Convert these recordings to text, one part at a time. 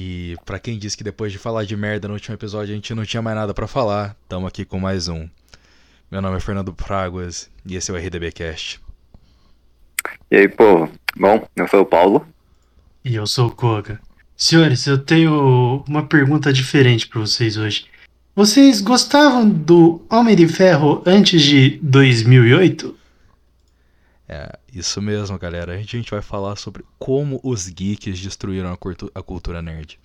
E para quem disse que depois de falar de merda no último episódio a gente não tinha mais nada para falar, tamo aqui com mais um. Meu nome é Fernando Praguas e esse é o RDBcast. E aí, povo? Bom, eu sou o Paulo. E eu sou o Koga. Senhores, eu tenho uma pergunta diferente para vocês hoje. Vocês gostavam do Homem de Ferro antes de 2008? É, isso mesmo, galera. A gente, a gente vai falar sobre como os geeks destruíram a, cultu a cultura nerd.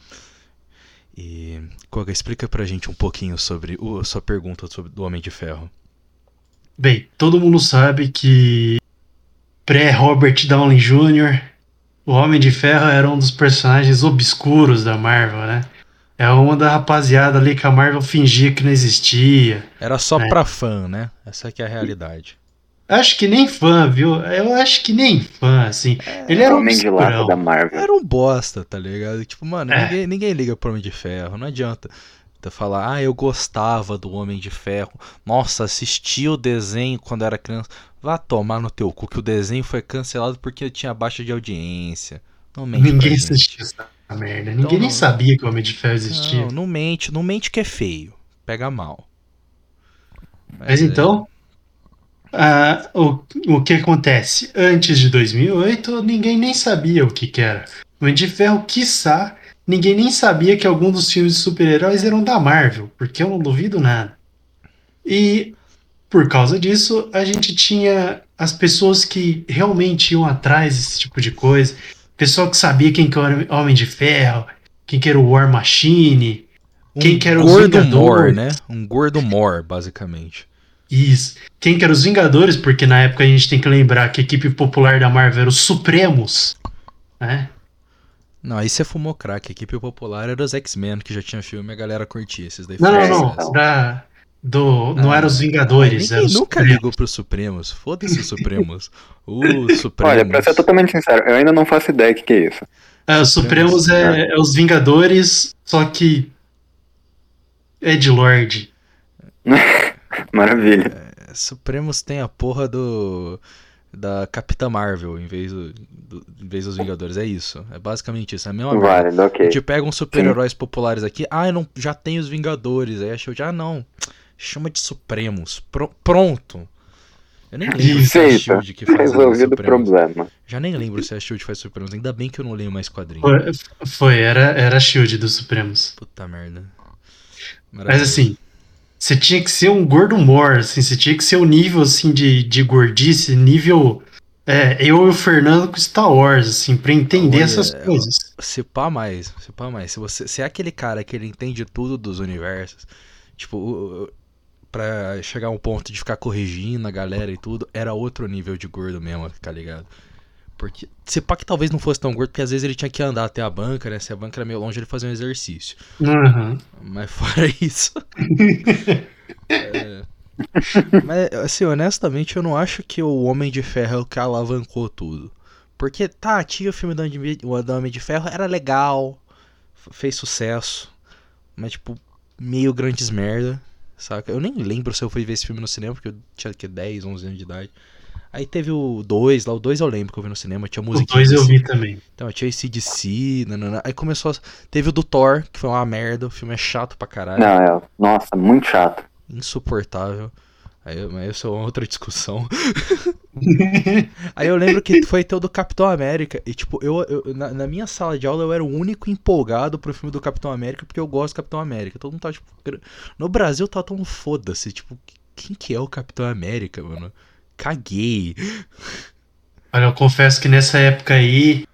E, Koga, explica pra gente um pouquinho sobre o, a sua pergunta sobre o Homem de Ferro. Bem, todo mundo sabe que pré-Robert Downey Jr., o Homem de Ferro era um dos personagens obscuros da Marvel, né? É uma da rapaziada ali que a Marvel fingia que não existia. Era só né? pra fã, né? Essa aqui é a realidade. Acho que nem fã, viu? Eu acho que nem fã, assim. É, ele era um homem de lata da Marvel. Era um bosta, tá ligado? Tipo, mano, é. ninguém, ninguém liga pro Homem de Ferro, não adianta falar, ah, eu gostava do Homem de Ferro. Nossa, assisti o desenho quando era criança. Vá tomar no teu cu que o desenho foi cancelado porque tinha baixa de audiência. Não mente Ninguém assistiu essa merda. Ninguém então, nem não... sabia que o Homem de Ferro existia. Não, não mente, não mente que é feio. Pega mal. Mas, Mas então, uh, o, o que acontece? Antes de 2008, ninguém nem sabia o que, que era. O Homem de Ferro, quiçá, ninguém nem sabia que algum dos filmes de super-heróis eram da Marvel, porque eu não duvido nada. E por causa disso, a gente tinha as pessoas que realmente iam atrás desse tipo de coisa, pessoal que sabia quem que era o Homem de Ferro, quem que era o War Machine, um quem que era os Vingadores, né? Um gordo Mor, basicamente. Isso. Quem que era os Vingadores, porque na época a gente tem que lembrar que a equipe popular da Marvel era os Supremos, né? Não, aí você fumou crack. A equipe popular era os X-Men, que já tinha filme e a galera curtia esses daí. Não, não, não. Da, do, não, não era os Vingadores. Ninguém nunca Supremos. ligou pros Supremos. Foda-se os Supremos. Os Supremos. Olha, pra ser totalmente sincero, eu ainda não faço ideia do que, que é isso. É, os Supremos é, é, os Vingadores, só que. É de Lorde. Maravilha. É, Supremos tem a porra do da Capitã Marvel em vez, do, do, em vez dos Vingadores. É isso. É basicamente isso. É a mesma vale, okay. A gente pega uns super-heróis populares aqui. Ah, eu não, já tem os Vingadores. Aí a Shield, ah, não. Chama de Supremos. Pro, pronto. Eu nem lembro se é a Shield que faz Resolvido o problema. Já nem lembro se a Shield faz Supremos. Ainda bem que eu não leio mais quadrinhos. Foi, foi, era, era a Shield dos Supremos. Puta merda. Maravilha. Mas assim, você tinha que ser um gordo mor, assim, você tinha que ser um nível assim de, de gordice, nível. É, eu e o Fernando com Star Wars, assim, pra entender Olha, essas coisas. Se pá mais, se pá mais. Se você se é aquele cara que ele entende tudo dos universos, tipo, pra chegar a um ponto de ficar corrigindo a galera e tudo, era outro nível de gordo mesmo, tá ligado? Porque se pá que talvez não fosse tão gordo, porque às vezes ele tinha que andar até a banca, né? Se a banca era meio longe, ele fazia um exercício. Uhum. Mas fora isso. é... Mas, assim, honestamente, eu não acho que o Homem de Ferro é o que alavancou tudo. Porque, tá, tinha o filme do Homem de Ferro, era legal, fez sucesso, mas, tipo, meio grandes merda, saca? Eu nem lembro se eu fui ver esse filme no cinema, porque eu tinha, que 10, 11 anos de idade. Aí teve o 2, lá o 2 eu lembro que eu vi no cinema, tinha música. O 2 eu vi também. Então, tinha ACDC, nanana. aí começou a... Teve o do Thor, que foi uma merda, o filme é chato pra caralho. Não, é, nossa, muito chato. Insuportável. Aí, mas isso é outra discussão. aí eu lembro que foi ter o do Capitão América. E, tipo, eu, eu na, na, minha sala de aula eu era o único empolgado pro filme do Capitão América, porque eu gosto do Capitão América. Todo mundo tá, tipo. No Brasil tá tão foda-se. Tipo, quem que é o Capitão América, mano? Caguei. Olha, eu confesso que nessa época aí,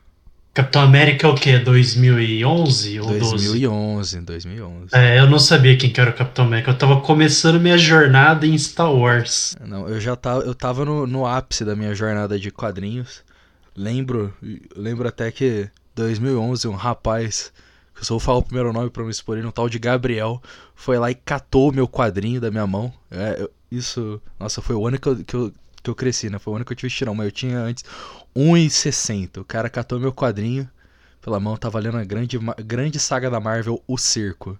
Capitão América é o quê? 2011 ou 2011, 12? 2011. É, eu não sabia quem que era o Capitão América. Eu tava começando minha jornada em Star Wars. Não, eu já tava, eu tava no, no ápice da minha jornada de quadrinhos. Lembro, lembro até que 2011 um rapaz, que eu só vou falar o primeiro nome pra não expor ele, um tal de Gabriel, foi lá e catou o meu quadrinho da minha mão. É, eu, isso, nossa, foi o ano que eu, que eu que eu cresci, né? Foi o ano que eu tive estirão, mas eu tinha antes 1,60. O cara catou meu quadrinho pela mão, tava lendo a grande, grande saga da Marvel, O Cerco.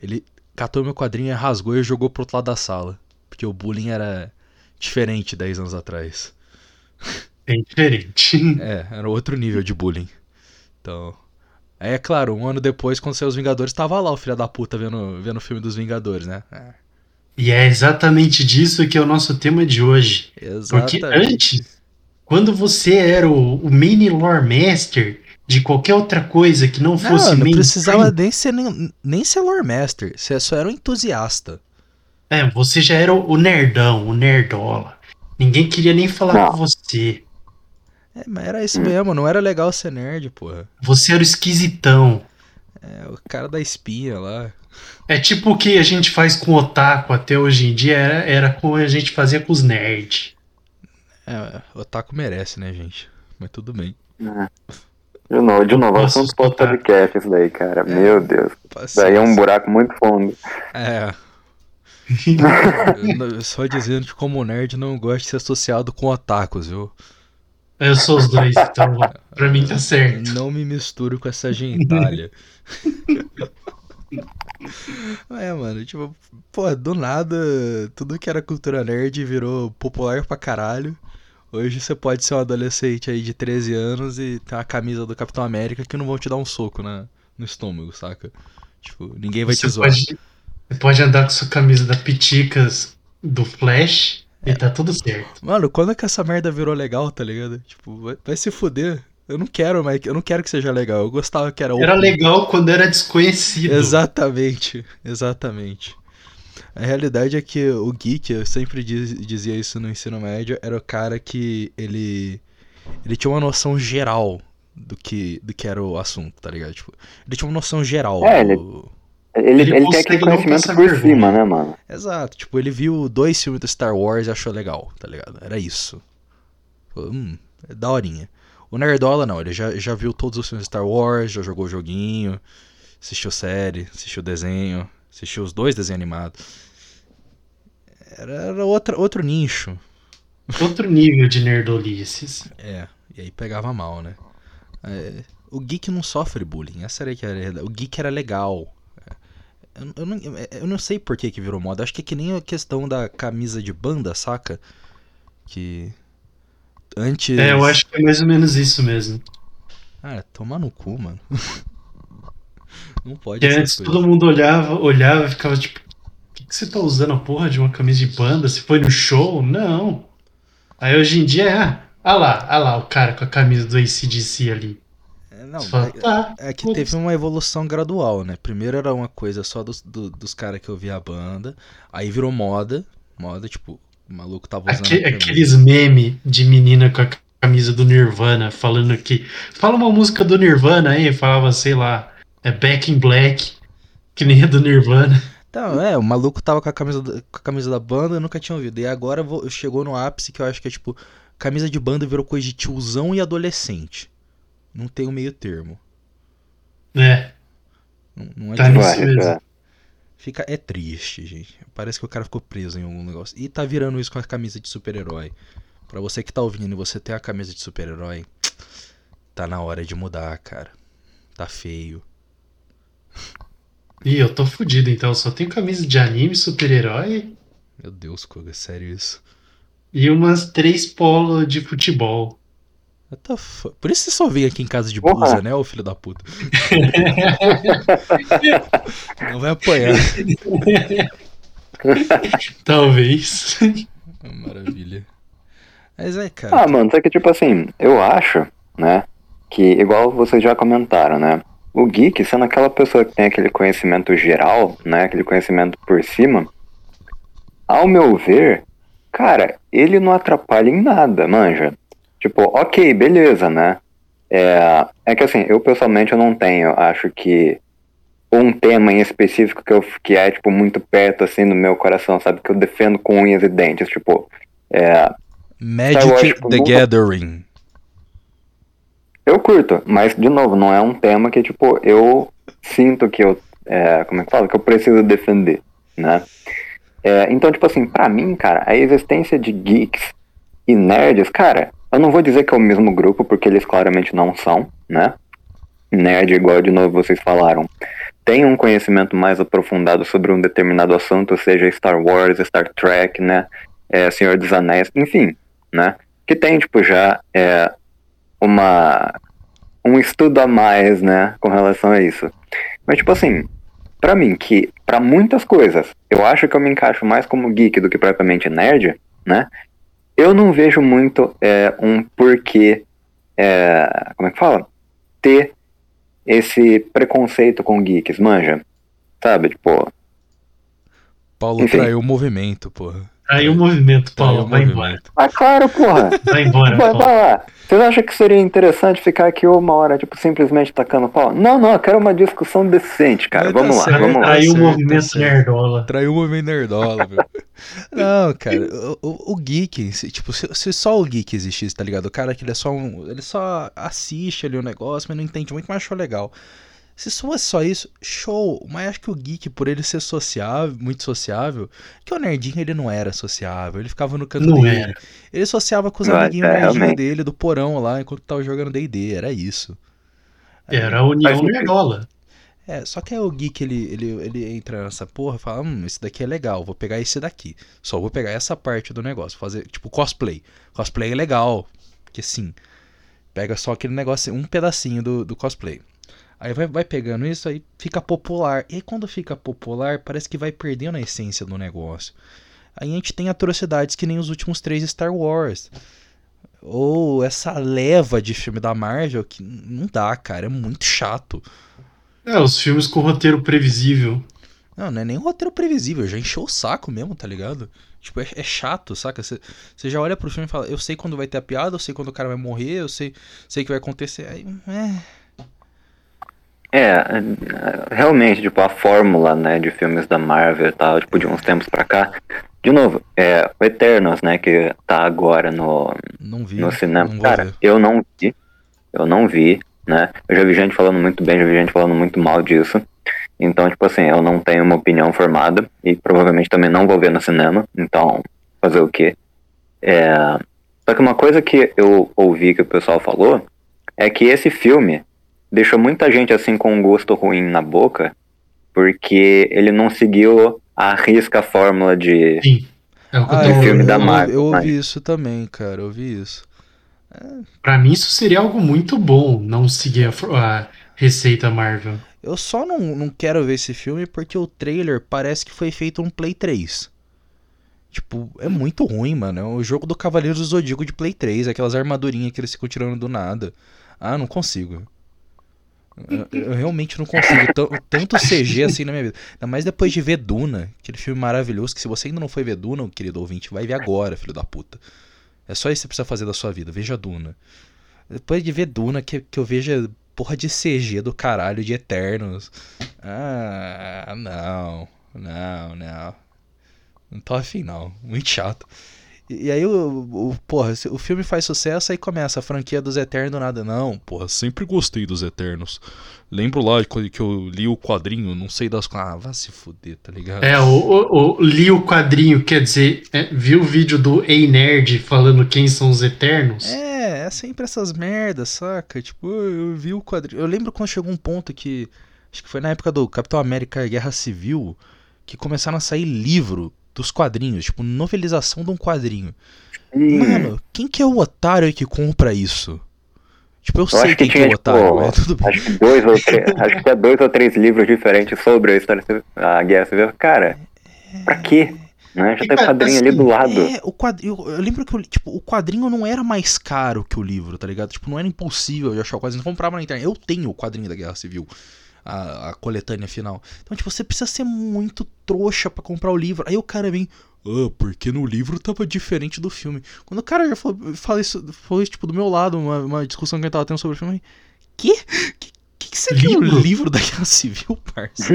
Ele catou meu quadrinho, rasgou e jogou pro outro lado da sala. Porque o bullying era diferente 10 anos atrás. Bem diferente. É, era outro nível de bullying. Então. Aí é claro, um ano depois, quando saiu os Vingadores, tava lá o filho da puta vendo, vendo o filme dos Vingadores, né? É. E é exatamente disso que é o nosso tema de hoje. Exatamente. Porque antes, quando você era o, o mini lore master de qualquer outra coisa que não fosse não, não precisava nem ser, nem, nem ser lore master, você só era um entusiasta. É, você já era o nerdão, o nerdola. Ninguém queria nem falar Não. com você. É, mas era isso mesmo, não era legal ser nerd, porra. Você era o esquisitão. É, o cara da espinha lá. É tipo o que a gente faz com o otaku até hoje em dia, era, era como a gente fazia com os nerds. É, o Otaku merece, né, gente? Mas tudo bem. De novo, de novo, assunto pós escutar? podcast isso daí, cara. Meu Deus. Paciência. Daí é um buraco muito fundo. É. Só dizendo que como nerd não gosto de ser associado com otakus, viu? Eu sou os dois, então pra mim tá certo. Não me misturo com essa gentalha. é, mano, tipo, pô, do nada, tudo que era cultura nerd virou popular pra caralho. Hoje você pode ser um adolescente aí de 13 anos e ter uma camisa do Capitão América que não vão te dar um soco na, no estômago, saca? Tipo, ninguém vai te Você zoar. pode, você pode andar com sua camisa da Piticas do Flash e tá tudo certo. Mano, quando é que essa merda virou legal, tá ligado? Tipo, vai, vai se fuder. Eu não quero, mas eu não quero que seja legal. Eu gostava que era Era open. legal quando era desconhecido. Exatamente, exatamente. A realidade é que o geek, eu sempre diz- dizia isso no ensino médio, era o cara que ele ele tinha uma noção geral do que do que era o assunto, tá ligado? Tipo, ele tinha uma noção geral. É, ele- do- Ele, Ele ele, tem aquele conhecimento por vergonha. cima, né, mano? Exato, tipo, ele viu dois filmes do Star Wars e achou legal, tá ligado? Era isso. Hum, é daorinha. O Nerdola não, ele já, já viu todos os filmes de Star Wars, já jogou o joguinho, assistiu série, assistiu desenho, assistiu os dois desenhos animados. Era, era outra, outro nicho. Outro nível de nerdolices. É, e aí pegava mal, né? É, o geek não sofre bullying, essa era que era. O geek era legal. É, Eu, eu não, eu não sei por que, que virou moda. Acho que é que nem a questão da camisa de banda, saca? Que. Antes. É, eu acho que é mais ou menos isso mesmo. Ah, tomar no cu, mano. Não pode essas antes coisas. todo mundo olhava, olhava e ficava tipo, por que, que você tá usando a porra de uma camisa de banda? Você foi no show? Não. Aí hoje em dia é, ah, ah lá, ah lá, o cara com a camisa do ACDC ali. É, Não, fala, é- tá, É que teve uma evolução gradual, né? Primeiro era uma coisa só dos, do- dos caras que ouvia a banda, aí virou moda, moda, tipo, o maluco tava usando a camisa. aqueles memes de menina com a camisa do Nirvana falando que. Fala uma música do Nirvana aí, falava, sei lá, é Back in Black, que nem a do Nirvana. Então, é, o maluco tava com a camisa, da- com a camisa da banda, eu nunca tinha ouvido. E agora vo- chegou no ápice que eu acho que é tipo, camisa de banda virou coisa de tiozão e adolescente. Não tem o meio termo. É, Não, não Tá adianta. nisso mesmo. Fica, é triste, gente. Parece que o cara ficou preso em algum negócio. E tá virando isso com a camisa de super-herói. Pra você que tá ouvindo e você tem a camisa de super-herói, tá na hora de mudar, cara. Tá feio. Ih, eu tô fudido então, eu só tenho camisa de anime, super-herói Meu Deus, Koga, é sério isso? e umas três polos de futebol. Por isso você só vem aqui em casa de Porra. blusa, né, ô filho da puta? Não vai apanhar. Talvez. Maravilha. Mas é, cara. Ah, mano, só que tipo assim, eu acho, né, que igual vocês já comentaram, né, o geek sendo aquela pessoa que tem aquele conhecimento geral, né, aquele conhecimento por cima, ao meu ver, cara, ele não atrapalha em nada, manja. Tipo, ok, beleza, né, é, é que assim, eu pessoalmente eu não tenho, acho que um tema em específico que, eu, que é, tipo, muito perto, assim, do meu coração, sabe, que eu defendo com unhas e dentes, tipo, é, Magic acho que the nunca- Gathering. Eu curto, mas de novo, não é um tema que, tipo, eu sinto que eu. é, como é que fala? Que eu preciso defender, né? É, então, tipo assim, pra mim, cara, a existência de geeks e nerds, cara, eu não vou dizer que é o mesmo grupo, porque eles claramente não são, né? Nerd, igual de novo vocês falaram, tem um conhecimento mais aprofundado sobre um determinado assunto, seja Star Wars, Star Trek, né? É, Senhor dos Anéis, enfim, né? Que tem, tipo, já é, uma um estudo a mais, né, com relação a isso. Mas, tipo assim, para mim, que para muitas coisas, eu acho que eu me encaixo mais como geek do que propriamente nerd, né? Eu não vejo muito é, um porquê, é, como é que fala? Ter esse preconceito com geeks, manja? Sabe, tipo... Paulo Enfim. traiu o movimento, porra. Aí o movimento, Paulo, vai movimento. embora. Ah, claro, porra. Vai embora, vai, vai lá. Vocês acham que seria interessante ficar aqui uma hora, tipo, simplesmente tacando pau? Não, não, eu quero uma discussão decente, cara. Tá vamos lá, vamos lá. Traiu o movimento tá nerdola. Traiu o movimento nerdola, meu. Não, cara, o, o, o geek, tipo, se, se, só o geek existisse, tá ligado? O cara que ele é só um. Ele só assiste ali o negócio, mas não entende muito, mas achou legal. Se fosse só isso, show. Mas acho que o geek, por ele ser sociável, muito sociável, que o nerdinho ele não era sociável, ele ficava no canto não dele. Era. Ele sociava com os não, amiguinhos é, nerdinhos dele do porão lá enquanto tava jogando DD, era isso. Era a união nerdola. É, só que aí o geek ele, ele, ele entra nessa porra e fala: Hum, esse daqui é legal, vou pegar esse daqui. Só vou pegar essa parte do negócio. Fazer, tipo, cosplay. Cosplay é legal. Porque sim, pega só aquele negócio, um pedacinho do, do cosplay. Aí vai, vai pegando isso, aí fica popular. E aí, quando fica popular, parece que vai perdendo a essência do negócio. Aí a gente tem atrocidades que nem os últimos três Star Wars. Ou essa leva de filme da Marvel que não dá, cara. É muito chato. É, os filmes com roteiro previsível. Não, não é nem roteiro previsível, já encheu o saco mesmo, tá ligado? Tipo, é, é chato, saca? Você já olha pro filme e fala, eu sei quando vai ter a piada, eu sei quando o cara vai morrer, eu sei, sei que vai acontecer. Aí, é é, realmente, tipo, a fórmula, né, de filmes da Marvel e tal, tipo, de uns tempos pra cá. De novo, é, o Eternos, né, que tá agora no, vi, no cinema. Cara, ver. eu não vi, eu não vi, né, eu já vi gente falando muito bem, já vi gente falando muito mal disso. Então, tipo assim, eu não tenho uma opinião formada e provavelmente também não vou ver no cinema, então, fazer o quê? É... Só que uma coisa que eu ouvi que o pessoal falou é que esse filme, deixou muita gente assim com um gosto ruim na boca, porque ele não seguiu a risca a fórmula de, Sim. É o ah, de filme eu, da Marvel. Eu, eu ouvi isso também, cara, eu ouvi isso. Pra mim isso seria algo muito bom, não seguir a, a receita Marvel. Eu só não, não quero ver esse filme porque o trailer parece que foi feito um Play 3. Tipo, é muito ruim, mano. É o jogo do Cavaleiro do Zodíaco de Play 3, aquelas armadurinhas que eles ficam tirando do nada. Ah, não consigo. Eu, eu, realmente não consigo tanto CG assim na minha vida. Ainda mais depois de ver Duna, aquele filme maravilhoso que se você ainda não foi ver Duna, querido ouvinte, vai ver agora, filho da puta. É só isso que você precisa fazer da sua vida, veja Duna. Depois de ver Duna, que, que eu veja porra de CG do caralho de Eternos. Ah, não, não, não. Não tô afim não, muito chato. E, aí o, o, porra, o filme faz sucesso aí começa a franquia dos Eternos nada. Não, porra, sempre gostei dos Eternos. Lembro lá que eu li o quadrinho, não sei das. Ah, vai se fuder, tá ligado? É, o, o, o li o quadrinho, quer dizer, é, viu o vídeo do Ei Nerd falando quem são os Eternos? É, é sempre essas merdas, saca? Tipo, eu vi o quadrinho. Eu lembro quando chegou um ponto que. Acho que foi na época do Capitão América Guerra Civil, que começaram a sair livro dos quadrinhos, tipo, novelização de um quadrinho. Hum. Mano, quem que é o otário que compra isso? Tipo, eu, eu sei quem que, tinha, é o otário, tipo, mas tudo bem. Acho que, dois ou três, acho que tinha dois ou três livros diferentes sobre a história da Guerra Civil. Cara, pra quê? Né? Já tem o quadrinho assim, ali do lado. É, o quadrinho, eu, eu lembro que tipo, o quadrinho não era mais caro que o livro, tá ligado? Tipo, não era impossível de achar o quadrinho. Comprava na internet. Eu tenho o quadrinho da Guerra Civil a, a coletânea final. Então, tipo, você precisa ser muito trouxa para comprar o livro. Aí o cara vem, ah, porque no livro tava diferente do filme. Quando o cara já falou, fala isso, foi tipo, do meu lado, uma, uma discussão que a gente tava tendo sobre o filme. Que? Que, que, que você livro? o livro da Guerra Civil, parça?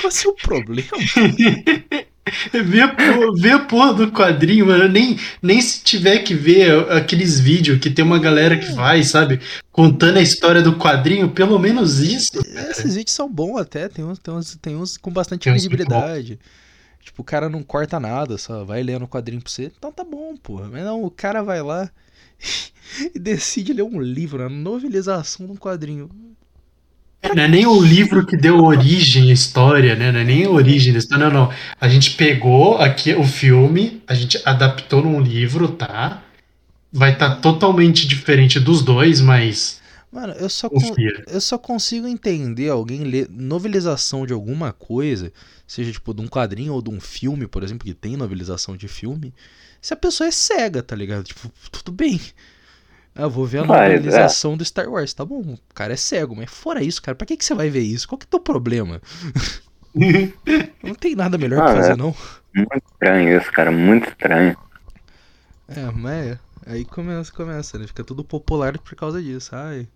Qual é o problema? Vê a, porra, vê a porra do quadrinho, mano. Nem, nem se tiver que ver aqueles vídeos que tem uma galera que vai, sabe? Contando a história do quadrinho, pelo menos isso. Esses vídeos são bons até, tem uns, tem uns, tem uns com bastante tem credibilidade. Tipo, o cara não corta nada, só vai lendo o quadrinho pra você. Então tá bom, porra. Mas não, o cara vai lá e decide ler um livro, a novelização de um quadrinho. Não é nem o livro que deu origem à história, né? Não é nem a origem da história, não, não. A gente pegou aqui o filme, a gente adaptou num livro, tá? vai estar tá totalmente diferente dos dois, mas. Mano, eu só, eu só consigo entender alguém ler novelização de alguma coisa, seja tipo de um quadrinho ou de um filme, por exemplo, que tem novelização de filme, se a pessoa é cega, tá ligado? Tipo, tudo bem. Ah, eu vou ver a novelização é. do Star Wars. Tá bom, o cara é cego, mas fora isso, cara, pra que, que você vai ver isso? Qual que é o teu problema? não tem nada melhor ah, pra fazer, é não. Muito estranho isso, cara, muito estranho. É, mas aí começa, começa, né? Fica tudo popular por causa disso. Ai,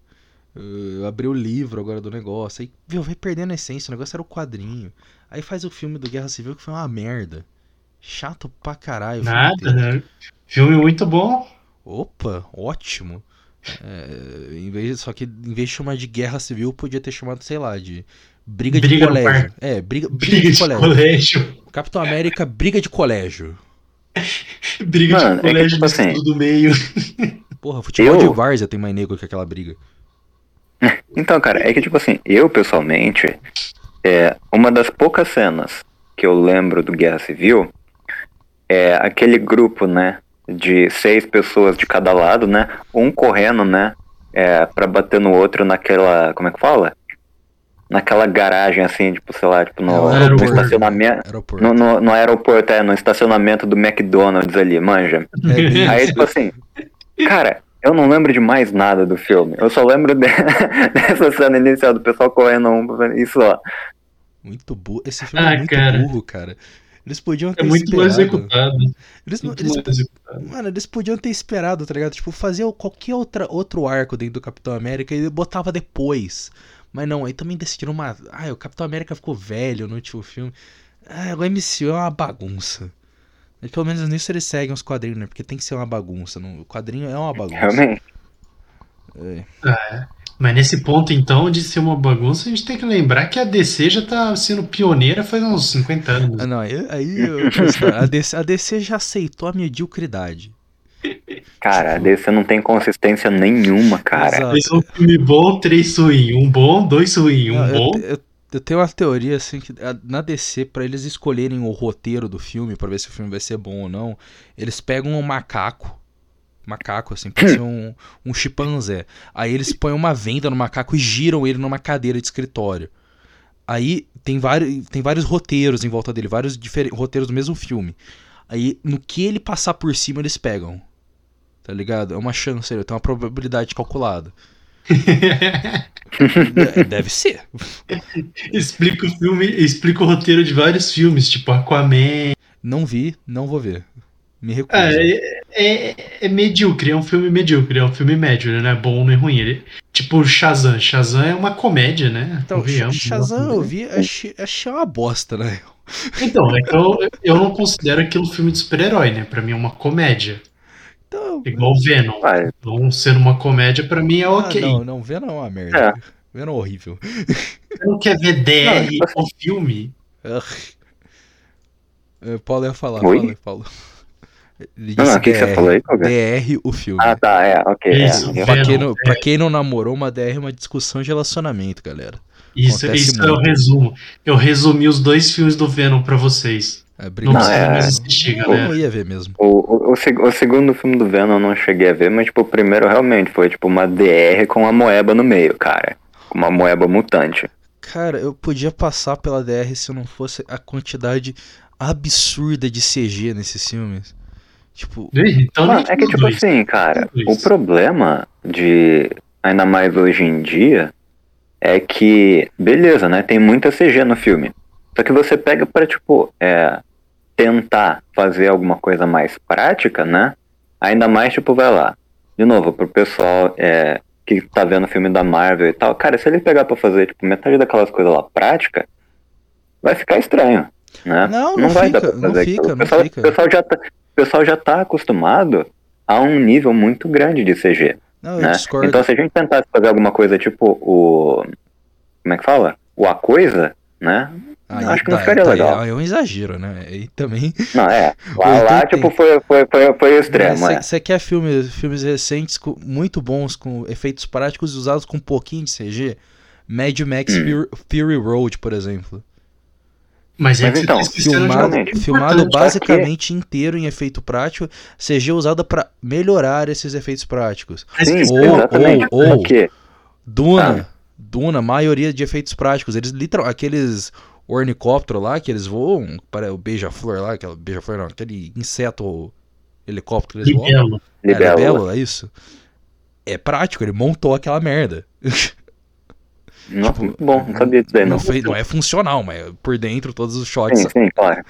eu abri o livro agora do negócio. Aí, viu, vai perdendo a essência. O negócio era o quadrinho. Aí faz o filme do Guerra Civil que foi uma merda. Chato pra caralho. Nada, né? Filme muito bom. Opa, ótimo. É, em vez, só que em vez de chamar de guerra civil, podia ter chamado, sei lá, de briga, briga de colégio. É, briga, briga, briga de, colégio. colégio. Capitão América, briga de colégio. briga Mano, de colégio é que, tipo assim, do meio. Porra, futebol eu... de várzea tem mais negro que aquela briga. Então, cara, é que tipo assim, eu pessoalmente, é, uma das poucas cenas que eu lembro do Guerra Civil é aquele grupo, né, de seis pessoas de cada lado, né? Um correndo, né? É, pra bater no outro naquela. Como é que fala? Naquela garagem, assim, tipo, sei lá, tipo, no, é, no estacionamento. Aeroporto. No, no, no, aeroporto, é, no estacionamento do McDonald's ali, manja. É Aí, tipo assim, cara, eu não lembro de mais nada do filme. Eu só lembro de, dessa cena inicial do pessoal correndo um, isso ó. Muito burro. Esse filme é ah, é muito cara. burro, cara. Eles podiam é ter é muito esperado. Mais executado. Eles, muito eles, mais executado. Mano, eles podiam ter esperado, tá ligado? Tipo, fazer qualquer outra, outro arco dentro do Capitão América e botava depois. Mas não, aí também decidiram uma. Ah, o Capitão América ficou velho no último filme. Ah, o MCU é uma bagunça. Mas pelo menos nisso eles seguem os quadrinhos, né? Porque tem que ser uma bagunça. Não... O quadrinho é uma bagunça. Realmente. É. é. Mas nesse ponto, então, de ser uma bagunça, a gente tem que lembrar que a DC já tá sendo pioneira faz uns 50 anos. Ah, não, aí, aí eu, a, DC, a DC já aceitou a mediocridade. Cara, a DC não tem consistência nenhuma, cara. Fez um filme bom, três ruim. Um bom, dois ruim. Um não, bom. Eu, eu, eu, tenho uma teoria, assim, que na DC, para eles escolherem o roteiro do filme, para ver se o filme vai ser bom ou não, eles pegam um macaco macaco, assim, pode ser um, um chimpanzé. Aí eles põem uma venda no macaco e giram ele numa cadeira de escritório. Aí tem vários, tem vários roteiros em volta dele, vários roteiros do mesmo filme. Aí no que ele passar por cima, eles pegam. Tá ligado? É uma chance, tem uma probabilidade calculada. Deve ser. explica o filme, explica o roteiro de vários filmes, tipo Aquaman. Não vi, não vou ver. Me recuso. É, é, é, medíocre, é um filme medíocre, é um filme médio, né? Não é bom nem ruim. Ele, tipo Shazam. Shazam é uma comédia, né? Então, Shazam eu vi, achei, achei uma bosta, né? Então, é que eu, eu não considero aquilo filme de super-herói, né? Pra mim é uma comédia. Então, Igual Venom. Vai. Não sendo uma comédia, pra mim é ah, ok. Ah, não, não, Venom é uma merda. É. Venom é horrível. Você não quer ver DR não, o filme? Paulo ia falar, Oi? fala, Paulo. Ele não, não, o que, você falou aí? DR, o filme. Ah, tá, é, ok. É. Isso, é. Pra, quem não, pra quem não namorou, uma DR é uma discussão de relacionamento, galera. Isso, Acontece isso muito. é o resumo. Eu resumi os dois filmes do Venom pra vocês. É, não precisa é... mais assistir, galera. Eu ia ver mesmo. O, o, o, o, segundo filme do Venom eu não cheguei a ver, mas tipo, o primeiro realmente foi tipo uma DR com uma moeba no meio, cara. Uma moeba mutante. Cara, eu podia passar pela DR se não fosse a quantidade absurda de CG nesses filmes. Tipo. Então, é que, tipo dois. assim, cara, o problema de. Ainda mais hoje em dia. É que. Beleza, né? Tem muita CG no filme. Só que você pega pra, tipo. É, tentar fazer alguma coisa mais prática, né? Ainda mais, tipo, vai lá. De novo, pro pessoal é, que tá vendo o filme da Marvel e tal. Cara, se ele pegar pra fazer, tipo, metade daquelas coisas lá prática, vai ficar estranho. Né? Não, não, não vai fica, dar pra fazer não fica, o pessoal, fica. O pessoal já tá, o pessoal já está acostumado a um nível muito grande de CG. Não, né? Então se a gente tentasse fazer alguma coisa tipo o. Como é que fala? O A Coisa, né? Aí, acho que não ficaria tá, legal. É um exagero, né? E também. Não, é. Lá, lá tipo, foi, foi, foi, foi extremo. Você é. quer filmes, filmes recentes com, muito bons, com efeitos práticos usados com um pouquinho de CG? Mad Max hum. Fury Road, por exemplo. Mas, é Mas então, de Filmado, filmado basicamente inteiro em efeito prático, CG usada pra melhorar esses efeitos práticos. Mas Sim, ou- exatamente. ou- ou- Porque Duna, Duna, maioria de efeitos práticos. Eles literal, aqueles ornicóptero lá que eles voam, para o beija-flor lá, aquele beija-flor não, aquele inseto helicóptero que eles voam. Libelo. É, libelo. libelo, é isso. É prático, ele montou aquela merda. Nossa, muito bom, não sabia disso daí, Não, não. não é funcional, mas por dentro todos os shots. Sim, sim, claro.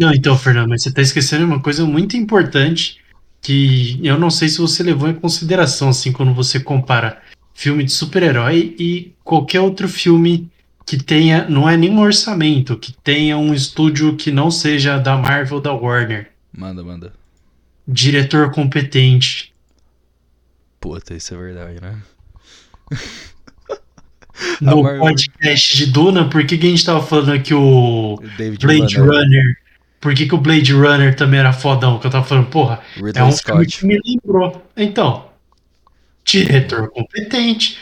Não, então, Fernando, mas você tá esquecendo uma coisa muito importante que eu não sei se você levou em consideração, assim, quando você compara filme de super-herói e qualquer outro filme que tenha, não é nenhum orçamento, que tenha um estúdio que não seja da Marvel, da Warner. Manda, manda. Diretor competente. Puta, isso é verdade, né? No podcast de Duna, por que, que a gente tava falando que o David Blade Runner, Runner. Por que, que o Blade Runner também era fodão? Que eu tava falando, porra, Ridley é um filme Scott. que me lembrou. Então, diretor competente.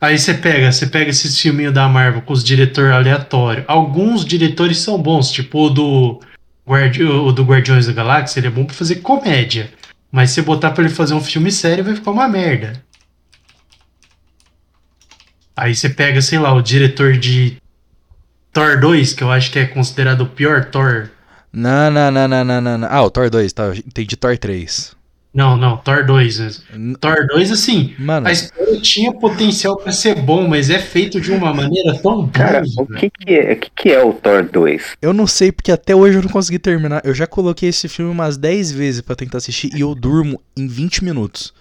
Aí você pega, você pega esses filminhos da Marvel com os diretores aleatórios. Alguns diretores são bons, tipo o do, Guardi o do Guardiões da Galáxia, ele é bom pra fazer comédia. Mas se botar pra ele fazer um filme sério, vai ficar uma merda. Aí você pega, sei lá, o diretor de Thor 2, que eu acho que é considerado o pior Thor. Não, não, não, não, não, não. Ah, o Thor 2, tá. Entendi Thor 3. Não, não, Thor 2 mesmo. N- Thor 2, assim, Mano, a história tinha potencial pra ser bom, mas é feito de uma maneira tão Cara, boa. o que que é, o que que é o Thor 2? eu não sei porque até hoje eu não consegui terminar. Eu já coloquei esse filme umas 10 vezes pra tentar assistir e eu durmo em 20 minutos.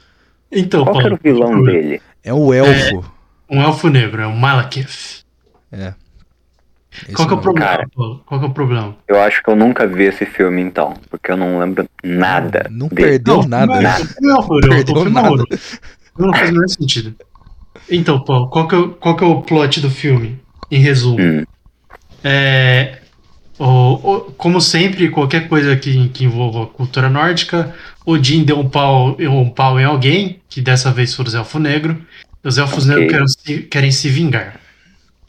Então, Qual que era o Paulo, vilão dele? É o elfo. Um elfo negro, é o Malekith. É. Esse Qual que é o problema, Cara. Paulo? Qual que é o problema? Eu acho que eu nunca vi esse filme então, porque eu não lembro nada. Não dele. perdeu nada. Não, não, não, Perdeu não, nada. não, não faz o menor sentido. Então, Paulo, qual que, é, o- qual que é o plot do filme? Em resumo. Hum, É, o- o- como sempre, qualquer coisa que, que envolva cultura nórdica, Odin deu um pau, um pau em alguém, que dessa vez foram os elfos negros. Os elfos Ok. negros querem se, querem se vingar.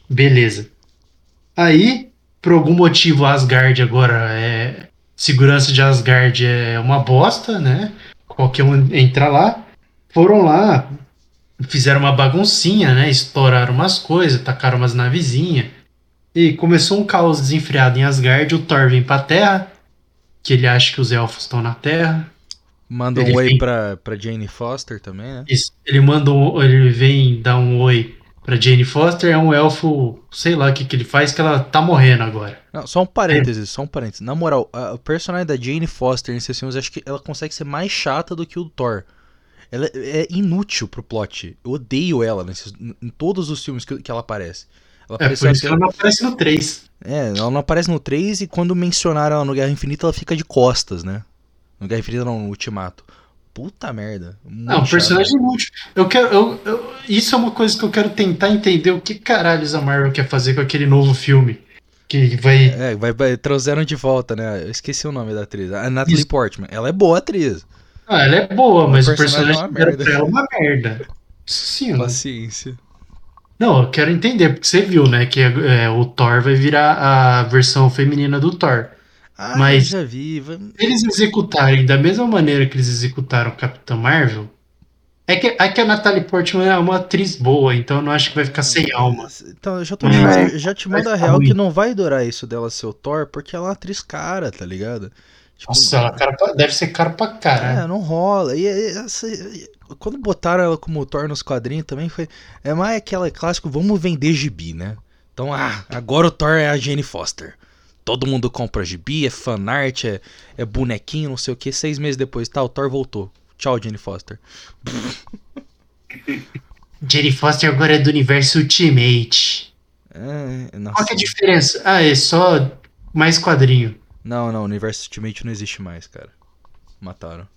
Beleza. Aí, por algum motivo, Asgard agora é. Segurança de Asgard é uma bosta, né? Qualquer um entra lá. Foram lá, fizeram uma baguncinha, né? Estouraram umas coisas, tacaram umas navezinhas. E começou um caos desenfreado em Asgard. O Thor vem pra Terra, que ele acha que os elfos estão na Terra. Manda um Ele oi vem- pra, pra Jane Foster também, né? Isso. Ele manda um, ele vem dar um oi pra Jane Foster. É um elfo, sei lá o que, que ele faz, que ela tá morrendo agora. Não, só um parênteses, só um parênteses. Na moral, a, o personagem da Jane Foster nesses filmes, acho que ela consegue ser mais chata do que o Thor. Ela é inútil pro plot. Eu odeio ela nesses, em todos os filmes que, que ela aparece. Ela É, por isso que ela não aparece no 3. É, ela não aparece no 3 e quando mencionaram ela no Guerra Infinita, ela fica de costas, né? No Guerra Infinita não, no Ultimato. Puta merda. Não, personagem inútil. Eu quero. eu- eu- isso é uma coisa que eu quero tentar entender o que caralhos a Marvel quer fazer com aquele novo filme. Que vai. É, vai, vai, trouxeram de volta, né? Eu esqueci o nome da atriz. A Natalie Isso. Portman. Ela é boa atriz. Ah, ela é boa, mas o personagem é personagem uma que era merda. é uma merda. Sim, Paciência. Não, eu quero entender, porque você viu, né, que é, o Thor vai virar a versão feminina do Thor. Ah, Mas- eu já vi. eles executarem da mesma maneira que eles executaram Capitão Marvel, é que, é que a Natalie Portman é uma atriz boa, então eu não acho que vai ficar sem alma. Então, eu já, tô, eu já te mando a real ruim. que não vai durar isso dela ser o Thor, porque ela é uma atriz cara, tá ligado? Tipo, Nossa, ela cara pra- deve ser caro pra É, caralho. não rola. E, e, essa- e- quando botaram ela como Thor nos quadrinhos também foi. É mais aquela clássico, vamos vender gibi, né? Então, ah, agora o Thor é a Jane Foster. Todo mundo compra gibi, é fanart, é, é bonequinho, não sei o que. Seis meses depois, tá, o Thor voltou. Tchau, Jane Foster. Jane Foster agora é do universo Ultimate. É, nossa. Qual que é a diferença? Ah, é só mais quadrinho. Não, não, o universo Ultimate não existe mais, cara. Mataram.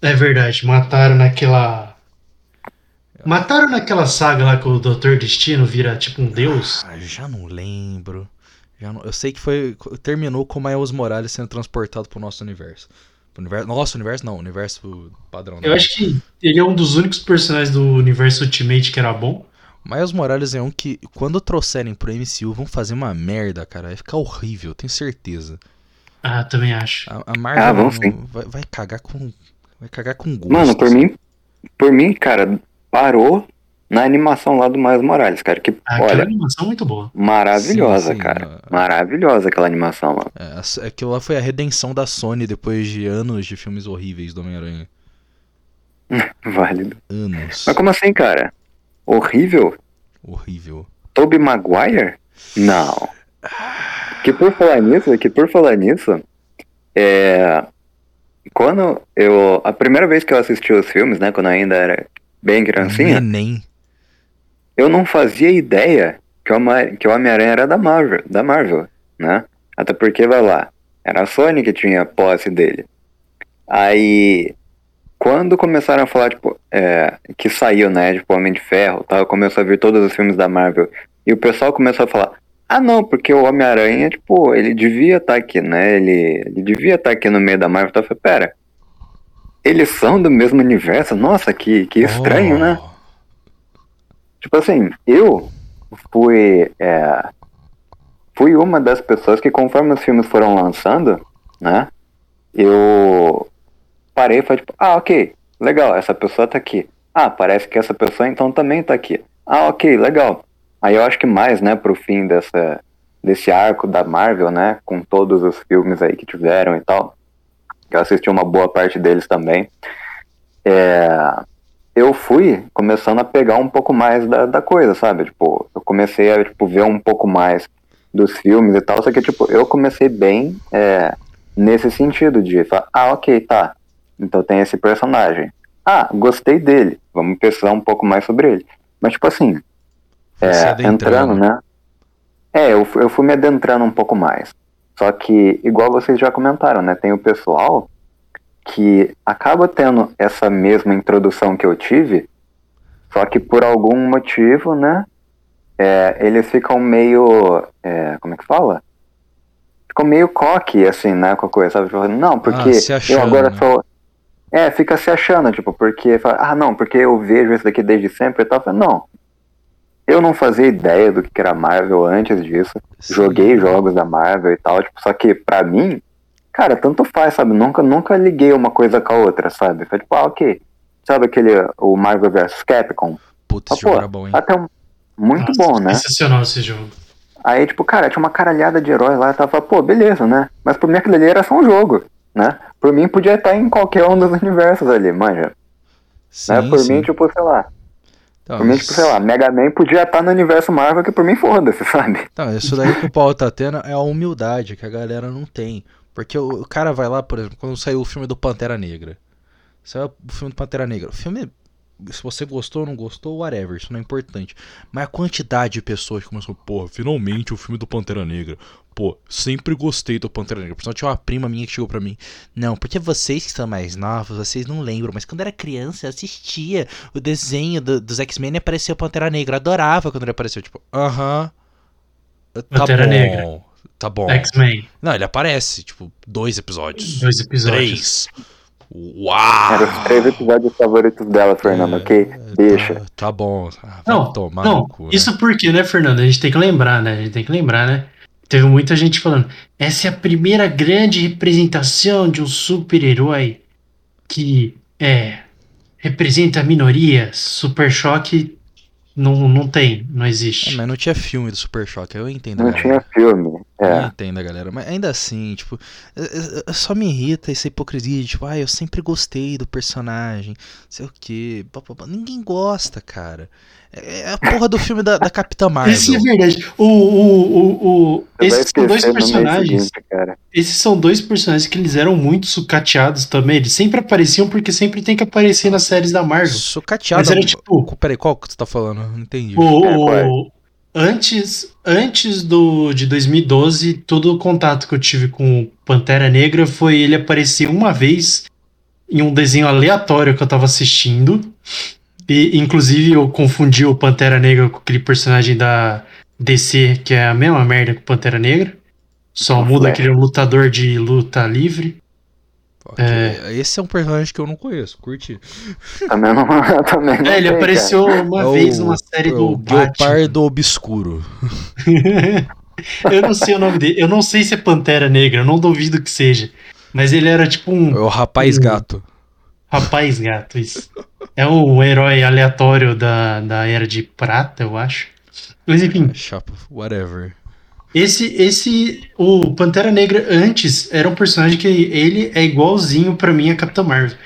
É verdade, mataram naquela. Mataram naquela saga lá que o Doutor Destino vira tipo um deus. Ah, já não lembro. Já não- eu sei que foi. Terminou com o Miles Morales sendo transportado pro nosso universo. Pro universo nosso universo não, universo padrão. Eu né? acho que ele é um dos únicos personagens do universo Ultimate que era bom. Miles Morales é um que, quando trouxerem pro MCU, vão fazer uma merda, cara. Vai ficar horrível, tenho certeza. Ah, também acho. A, a Marvel Ah, não- sim. vai, vai cagar com. Vai cagar com gosto. Mano, por mim, por mim, cara, parou na animação lá do Miles Morales, cara. Que, Aquela olha, animação é muito boa. maravilhosa, Sim, sim, cara. Maravilhosa aquela animação lá. É, aquilo lá foi a redenção da Sony depois de anos de filmes horríveis do Homem-Aranha. Válido. Anos. Mas como assim, cara? Horrível? Horrível. Tobey Maguire? Não. Que por falar nisso, que por falar nisso, é. Quando eu. A primeira vez que eu assisti os filmes, né? Quando eu ainda era bem criancinha, Neném. Eu não fazia ideia que o Homem-Aranha era da Marvel, da Marvel, né? Até porque, vai lá, era a Sony que tinha posse dele. Aí, quando começaram a falar, tipo, é, que saiu, né, tipo, Homem de Ferro, tal, começou a vir todos os filmes da Marvel, e o pessoal começou a falar, ah não, porque o Homem-Aranha, tipo, ele devia estar aqui, né, ele, ele devia estar aqui no meio da Marvel, então eu falei, pera, eles são do mesmo universo? Nossa, que, que estranho, Oh. né? Tipo assim, eu fui. é, fui uma das pessoas que, conforme os filmes foram lançando, né? Eu parei e falei, tipo, ah, ok, legal, essa pessoa tá aqui. Ah, parece que essa pessoa então também tá aqui. Ah, ok, legal. Aí eu acho que mais, né, pro fim dessa, desse arco da Marvel, né? Com todos os filmes aí que tiveram e tal. Eu assisti uma boa parte deles também. É, eu fui começando a pegar um pouco mais da, da coisa, sabe? Tipo, eu comecei a tipo, ver um pouco mais dos filmes e tal, só que, tipo, eu comecei bem é, nesse sentido de falar, ah, ok, tá, então tem esse personagem. Ah, gostei dele, vamos pesquisar um pouco mais sobre ele. Mas, tipo assim, é, adentrando. entrando, né? É, eu, eu fui me adentrando um pouco mais. Só que, igual vocês já comentaram, né? Tem o pessoal que acaba tendo essa mesma introdução que eu tive, só que por algum motivo, né? é, eles ficam meio. é, como é que fala? Ficam meio coque, assim, né? Com a coisa, sabe? Não, porque Ah, se eu achando, agora né? sou. É, fica se achando, tipo, porque fala, ah, não, porque eu vejo isso daqui desde sempre e tal. Não. Eu não fazia ideia do que era Marvel antes disso. Sim. Joguei jogos da Marvel e tal, tipo, só que pra mim, cara, tanto faz, sabe? Nunca, nunca liguei uma coisa com a outra, sabe? Foi tipo, ah, ok. Sabe aquele, o Marvel vs Capcom? Putz, Ah, esse jogo era bom, hein? Até um, muito Nossa, bom, né? Sensacional esse jogo. Aí, tipo, cara, tinha uma caralhada de heróis lá, eu tava, pô, beleza, né? Mas por mim aquilo ali era só um jogo, né? Por mim podia estar em qualquer um dos universos ali, manja. Sim, né? Por sim. mim, tipo, sei lá. Então, Por mim, tipo, sei lá, Mega Man podia estar no universo Marvel, que por mim foda-se, sabe? Então, isso daí que o Paulo tá tendo é a humildade que a galera não tem. Porque o, o cara vai lá, por exemplo, quando saiu o filme do Pantera Negra. Saiu o filme do Pantera Negra. O filme, se você gostou ou não gostou, whatever, isso não é importante. Mas a quantidade de pessoas que começou, porra, finalmente o filme do Pantera Negra. Pô, sempre gostei do Pantera Negra. Por tinha uma prima minha que chegou pra mim. Não, porque vocês que são mais novos, vocês não lembram. Mas quando era criança, eu assistia o desenho do- dos X-Men e apareceu o Pantera Negra. Eu adorava quando ele apareceu. Tipo, aham. Tá Pantera bom. Negra. Tá bom. X-Men, Não, ele aparece, tipo, dois episódios. dois episódios. Três. Uau! Os três episódios favoritos dela, Fernando, É, ok? Deixa. Tá, tá bom. Ah, Não, tomar não, cu, né? isso porque, né, Fernando? A gente tem que lembrar, né? A gente tem que lembrar, né? Teve muita gente falando, essa é a primeira grande representação de um super-herói que é representa minorias. Super Choque não, não tem, não É, existe. mas não tinha filme do Super Choque, eu entendo. Não galera. tinha filme. Eu É. entendo, galera. Mas ainda assim, tipo, eu- eu- eu- só me irrita essa hipocrisia de, tipo, ah, eu sempre gostei do personagem, sei o quê. Ninguém gosta, cara. É é a porra do filme da, da Capitã Marvel. Isso é verdade. O, o, o, o, esses são dois personagens. seguinte, cara. Esses são dois personagens que eles eram muito sucateados também. Eles sempre apareciam porque sempre tem que aparecer nas séries da Marvel. Sucateado. Mas era tipo- Peraí, qual que você tá falando? Não entendi. O, É, o- antes antes do, de 2012, todo o contato que eu tive com o Pantera Negra foi ele aparecer uma vez em um desenho aleatório que eu tava assistindo. E, inclusive, eu confundi o Pantera Negra com aquele personagem da DC, que é a mesma merda que o Pantera Negra. Só muda Flash. que ele é um lutador de luta livre. Ok, Esse é um personagem que eu não conheço, curti. Também não, também não É, ele sei, apareceu É uma o- vez numa série é do o. Guepardo Obscuro. eu não sei o nome dele. Eu não sei se é Pantera Negra, eu não duvido que seja. Mas ele era tipo É um o rapaz Hum. gato. rapaz gato, isso. É um herói aleatório da, da Era de Prata, eu acho. Mas enfim, Chapa, whatever. Esse, esse. O Pantera Negra antes era um personagem que ele é igualzinho pra mim a Capitã Marvel.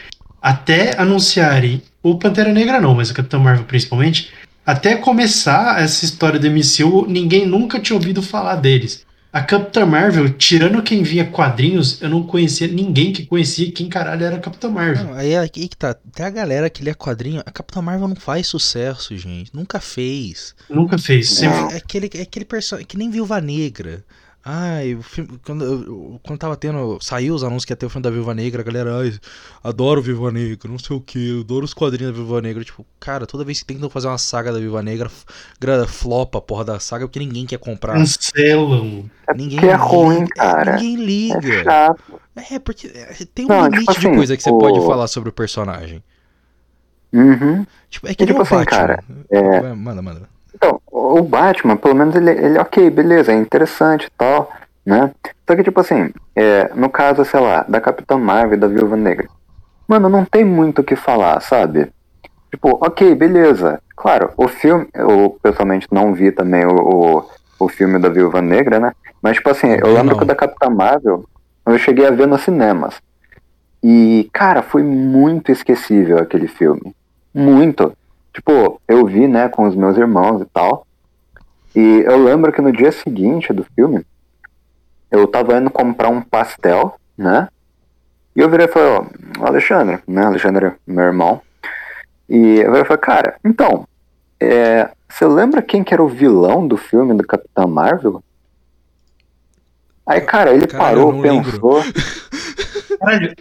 Até anunciarem. O Pantera Negra não, mas a Capitã Marvel principalmente. Até começar essa história do MCU, ninguém nunca tinha ouvido falar deles. A Capitã Marvel, tirando quem via quadrinhos, eu não conhecia ninguém que conhecia quem caralho era a Capitã Marvel. Não, aí é aí que tá. Tem a galera que lê quadrinho. A Capitã Marvel não faz sucesso, gente. Nunca fez. Nunca fez. Sempre Não. É aquele, é aquele personagem que nem Viúva Negra. Ai, o filme, quando, eu- quando tava tendo. Saiu os anúncios que ia ter o filme da Viúva Negra, a galera, ai, adoro Viúva Negra, não sei o que, adoro os quadrinhos da Viúva Negra. Tipo, cara, toda vez que tentam fazer uma saga da Viúva Negra, f- gra- flopa a porra da saga porque ninguém quer comprar. cancelam. Ninguém porque é ruim, liga- cara. Ninguém É liga. chato. É, porque é, tem um Não, limite tipo de assim, coisa que você o- pode falar sobre o personagem. Uhum. Tipo, é que E, tipo o assim, cara, é- Manda, manda. Então, o Batman, pelo menos ele, ele ok, beleza, é interessante e tal, né? Só que, tipo assim, é, no caso, sei lá, da Capitã Marvel e da Viúva Negra, mano, não tem muito o que falar, sabe? Tipo, ok, beleza. Claro, o filme, eu pessoalmente não vi também o, o, o filme da Viúva Negra, né? Mas, tipo assim, eu lembro não. que o da Capitã Marvel, eu cheguei a ver nos cinemas. E, cara, foi muito esquecível aquele filme. Muito. Tipo, eu vi, né, com os meus irmãos e tal. E eu lembro que no dia seguinte do filme, eu tava indo comprar um pastel, né? E eu virei e falei, ó, Alexandre, né? Alexandre, é meu irmão. E eu virei e falei, cara, então, é, você lembra quem que era o vilão do filme do Capitão Marvel? Aí, cara, ele eu parou, pensou.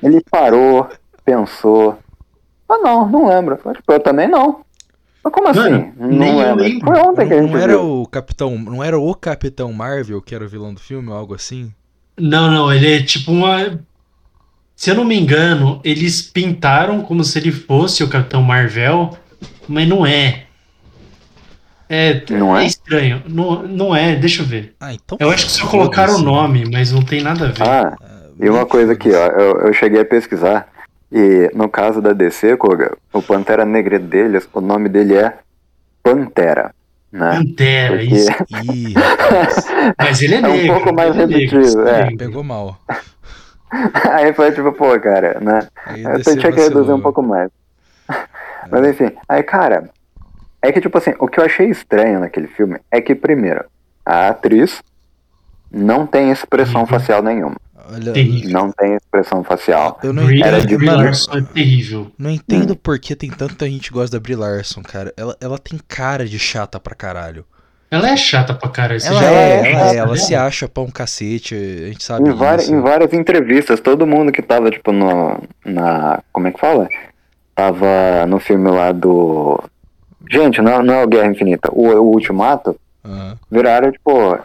Ele parou, pensou. Ah, não, não lembro. Tipo, eu também não. Mas como Mano, assim? nem Não eu lembro. lembro. Foi ontem que a Não, gente não era viu. o Capitão. Não era o Capitão Marvel que era o vilão do filme ou algo assim? Não, não, ele é tipo uma. Se eu não me engano, eles pintaram como se ele fosse o Capitão Marvel, mas não é. É, Não é? estranho. Não, não é, deixa eu ver. Ah, então. Eu acho que só colocaram o nome, mas não tem nada a ver. Ah, e uma coisa aqui, ó. Eu, eu cheguei a pesquisar. E no caso da DC, Koga, o Pantera Negra deles, o nome dele é Pantera. Né? Pantera, Porque- isso. Ih, Mas ele é É um negro. pouco mais ele é negro, é. pegou mal. Aí foi tipo, pô, cara, né? Aí Eu tinha que reduzir um pouco mais. Mas enfim, aí, cara, é que tipo assim, o que eu achei estranho naquele filme é que, primeiro, a atriz não tem expressão Uhum. facial nenhuma. Olha, Terrível. Não tem expressão facial. eu não Brie, Era entendo. de Brie Larson é terrível. não entendo por que tem tanta gente que gosta da Brie Larson, cara. Ela, ela tem cara de chata pra caralho. Ela é chata pra caralho. você Ela já é, é ela é, ela se acha pra um cacete, a gente sabe Em, disso. em várias entrevistas, todo mundo que tava, tipo, no, na. Como é que fala? Tava no filme lá do. Gente, não, não é o Guerra Infinita, o, o Ultimato, Ah, viraram, tipo.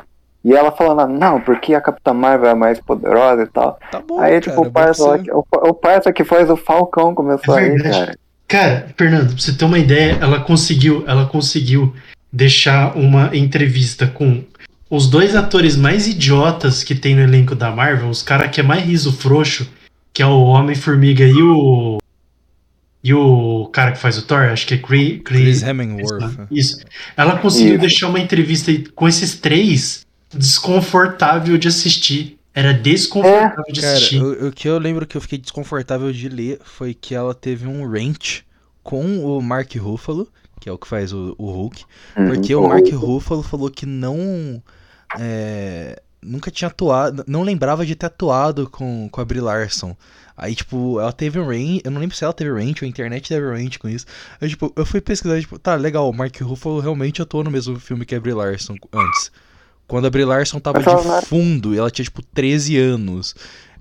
E ela falando, não, porque a Capitã Marvel é mais poderosa e tal. tá bom, Aí, cara, tipo, o parça, lá o, o parça que faz o Falcão começou É aí, cara. Cara, Fernando, pra você ter uma ideia, ela conseguiu, ela conseguiu deixar uma entrevista com os dois atores mais idiotas que tem no elenco da Marvel, os caras que é mais riso frouxo, que é o Homem-Formiga e o. E o cara que faz o Thor, acho que é Chris, Chris Hemsworth. Isso. Ela conseguiu Isso. deixar uma entrevista com esses três desconfortável de assistir. Era desconfortável de Cara, assistir. o, o que eu lembro que eu fiquei desconfortável de ler foi que ela teve um rant com o Mark Ruffalo, que é o que faz o, o Hulk, Uhum. porque o Mark Ruffalo falou que não. é, nunca tinha atuado. Não lembrava de ter atuado com, com a Brie Larson. Aí, tipo, ela teve um range. Eu não lembro se ela teve range ou a internet teve range com isso. Aí, tipo, eu fui pesquisar, tipo, tá, legal, o Mark Ruffalo realmente atuou no mesmo filme que a Brie Larson antes. Quando a Brie Larson tava não de era- fundo e ela tinha, tipo, 13 anos.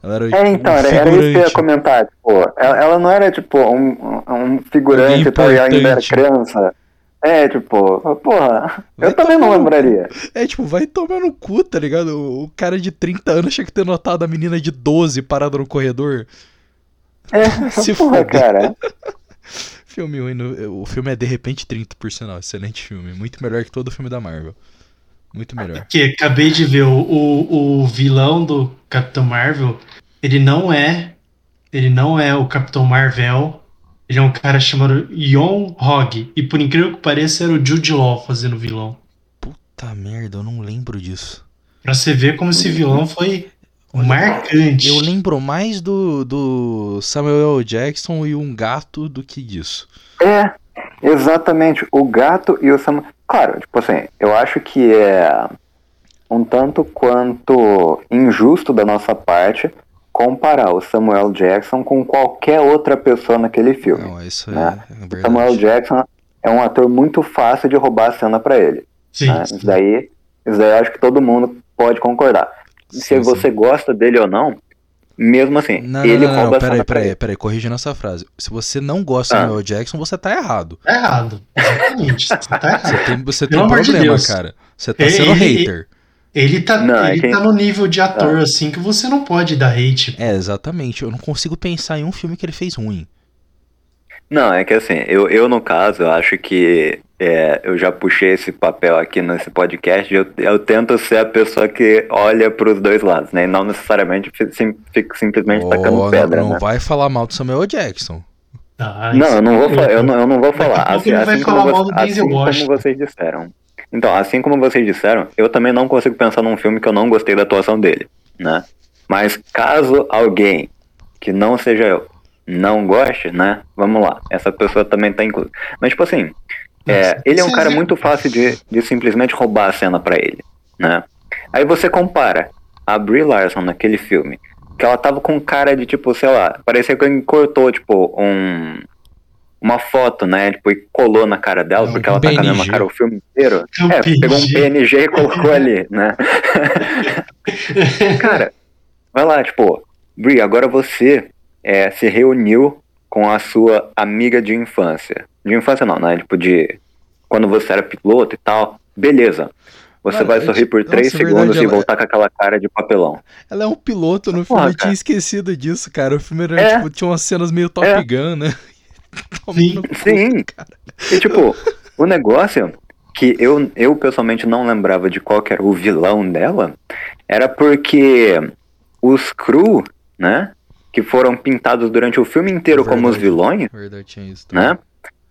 Ela era, É, tipo, então, um era, era isso que eu ia comentar. Tipo, ela, ela não era, tipo, um, um figurante e tal, e ainda era criança. É, tipo, porra, Vai eu também não lembraria. É, tipo, vai tomar no cu, tá ligado? O, o cara de 30 anos tinha que ter notado a menina de 12 parada no corredor. É, Se porra, fuder. cara. Filme ruim. O filme é de repente 30 por sinal. Excelente filme. Muito melhor que todo filme da Marvel. Muito melhor. Que acabei de ver o, o, o vilão do Capitão Marvel. Ele não é. Ele não é o Capitão Marvel. Ele é um cara chamado Yon Hog. E por incrível que pareça, era o Jude Law fazendo o vilão. Puta merda, eu não lembro disso. Pra você ver como esse vilão foi marcante. Eu lembro mais do, do Samuel L. Jackson e um gato do que disso. É, exatamente. O gato e o Sam. Claro, tipo assim, eu acho que é um tanto quanto injusto da nossa parte comparar o Samuel Jackson com qualquer outra pessoa naquele filme. Não, isso Né? é, é. Samuel Jackson é um ator muito fácil de roubar a cena pra ele. Sim, né? sim. Isso daí, isso daí eu acho que todo mundo pode concordar. Se Sim, você gosta dele ou não, mesmo assim, Não, ele não, não, rouba não, a cena peraí, peraí, peraí, corrigindo essa frase. Se você não gosta Ah. do Samuel Jackson, você tá errado. Tá errado. Exatamente. Você tá errado. Você tem, você tem de problema, Deus. cara. Você tá Ele- sendo ele- hater. Ele tá, Não, é ele que- tá no nível de ator assim que você não pode dar hate. É, exatamente. Eu não consigo pensar em um filme que ele fez ruim. Não, é que assim, eu, eu no caso, eu acho que é, eu já puxei esse papel aqui nesse podcast, eu, eu tento ser a pessoa que olha pros dois lados, né? E não necessariamente sim- fico simplesmente tacando Oh, pedra, não, não né? vai falar mal do Samuel Jackson. Tá, Não, isso eu não vou, é fa- eu não, eu não vou falar. Assim, vai assim falar como, mal assim como vocês disseram. Então, assim como vocês disseram, eu também não consigo pensar num filme que eu não gostei da atuação dele, né? Mas caso alguém que não seja eu não goste, né? Vamos lá, essa pessoa também tá inclusa. Mas, tipo assim, é, ele é um cara muito fácil de, de simplesmente roubar a cena pra ele, né? Aí você compara a Brie Larson naquele filme, que ela tava com cara de, tipo, sei lá, parecia que alguém cortou, tipo, um uma foto, né? Tipo, e colou na cara dela, É porque ela tá com a mesma PNG. cara o filme inteiro. É um É, pegou um PNG. PNG e colocou ali, né? Cara, vai lá, tipo, Brie, agora você é, se reuniu com a sua amiga de infância. De infância não, né? Tipo, de quando você era piloto e tal. Beleza. Você Mano, vai sorrir por te- três nossa, é segundos verdade, e ela- voltar com aquela cara de papelão. Ela é um piloto no Porra, filme, eu tinha esquecido disso, cara. O filme era, É. tipo, tinha umas cenas meio Top É. Gun, né? Sim. cu, Sim. cara. E tipo, o negócio que eu, eu pessoalmente não lembrava de qual que era o vilão dela, era porque os crew, né, que foram pintados durante o filme inteiro como os Verdade. vilões, verdade, tinha isso. também. né,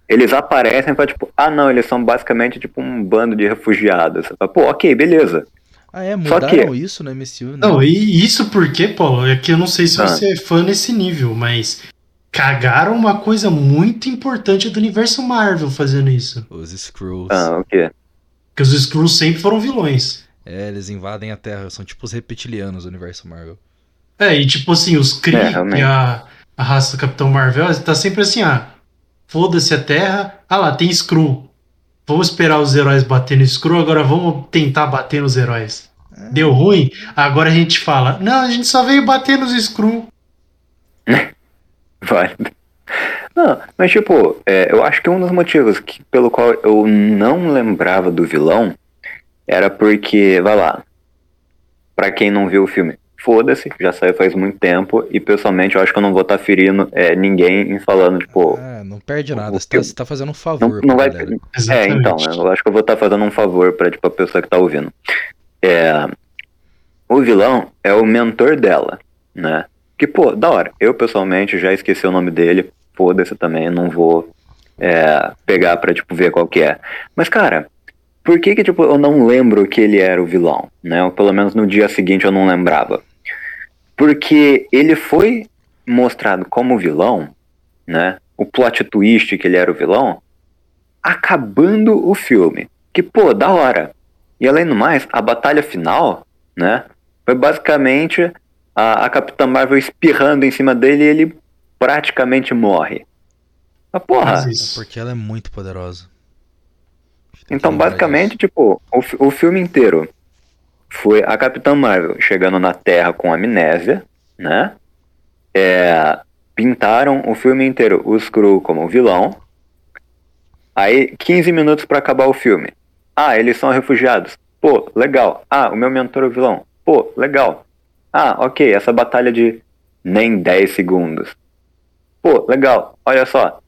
eles aparecem pra tipo, ah não, eles são basicamente tipo um bando de refugiados. Fala, Pô, ok, beleza. Ah, é? Só que- Mudaram isso no MCU, né? Não, e isso porque, Paulo, é que eu não sei se Ah. você é fã nesse nível, mas cagaram uma coisa muito importante do universo Marvel fazendo isso. Os Skrulls. Ah, o quê? Porque os Skrulls sempre foram vilões. É, eles invadem a Terra. São tipo os reptilianos do universo Marvel. É, e tipo assim, os Kree, É, que é a, a raça do Capitão Marvel, tá sempre assim, ah, foda-se a Terra, ah lá, tem Skrull. Vamos esperar os heróis bater no Skrull, agora vamos tentar bater nos heróis. É. Deu ruim? Agora a gente fala, não, a gente só veio bater nos Skrull. Válido. Não, mas tipo, é, eu acho que um dos motivos que, pelo qual eu não lembrava do vilão era porque, vai lá, pra quem não viu o filme, foda-se, já saiu faz muito tempo e pessoalmente eu acho que eu não vou estar ferindo é, ninguém em falando, tipo, Ah, não perde nada. Você tá, você tá fazendo um não, favor não pra vai. galera. É, então, eu acho que eu vou estar fazendo um favor pra tipo, a pessoa que tá ouvindo. É, o vilão é o mentor dela, né? Que, pô, da hora. Eu, pessoalmente, já esqueci o nome dele. Foda-se também, não vou é, pegar pra, tipo, ver qual que é. Mas, cara, por que que, tipo, eu não lembro que ele era o vilão, né? Ou pelo menos no dia seguinte eu não lembrava. Porque ele foi mostrado como vilão, né? O plot twist que ele era o vilão, acabando o filme. Que, pô, da hora. E além do mais, a batalha final, né? Foi basicamente a, a Capitã Marvel espirrando em cima dele e ele praticamente morre. Mas, porra, É porque ela é muito poderosa. Então basicamente, tipo, o, o filme inteiro foi a Capitã Marvel chegando na Terra com amnésia, né? É, pintaram o filme inteiro o Skrull como vilão. Aí, 15 minutos pra acabar o filme. Ah, eles são refugiados. Pô, legal. Ah, o meu mentor é o vilão. Pô, legal. Ah, ok, essa batalha de nem 10 segundos. pô, legal, olha só.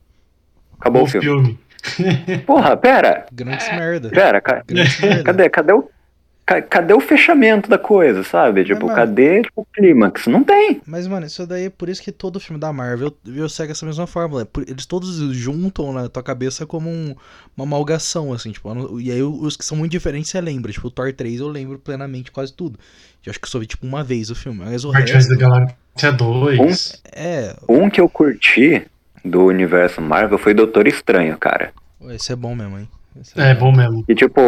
Acabou o filme. filme. Porra, pera. Grandes merda. Pera, ca... Grandes merda. cadê, cadê o cadê o fechamento da coisa, sabe? Tipo, cadê tipo, o clímax? Não tem. Mas, mano, isso daí é por isso que todo filme da Marvel eu segue essa mesma fórmula. Eles todos juntam na tua cabeça como um, uma malgação, assim, tipo, e aí os que são muito diferentes você lembra. Tipo, o Thor 3 eu lembro plenamente quase tudo. Eu acho que eu só vi, tipo, uma vez o filme. Mas o Guardiões da Galáxia 2. Um, é. Um que eu curti do universo Marvel foi Doutor Estranho, cara. Esse é bom mesmo, hein? É, é bom mesmo. E tipo,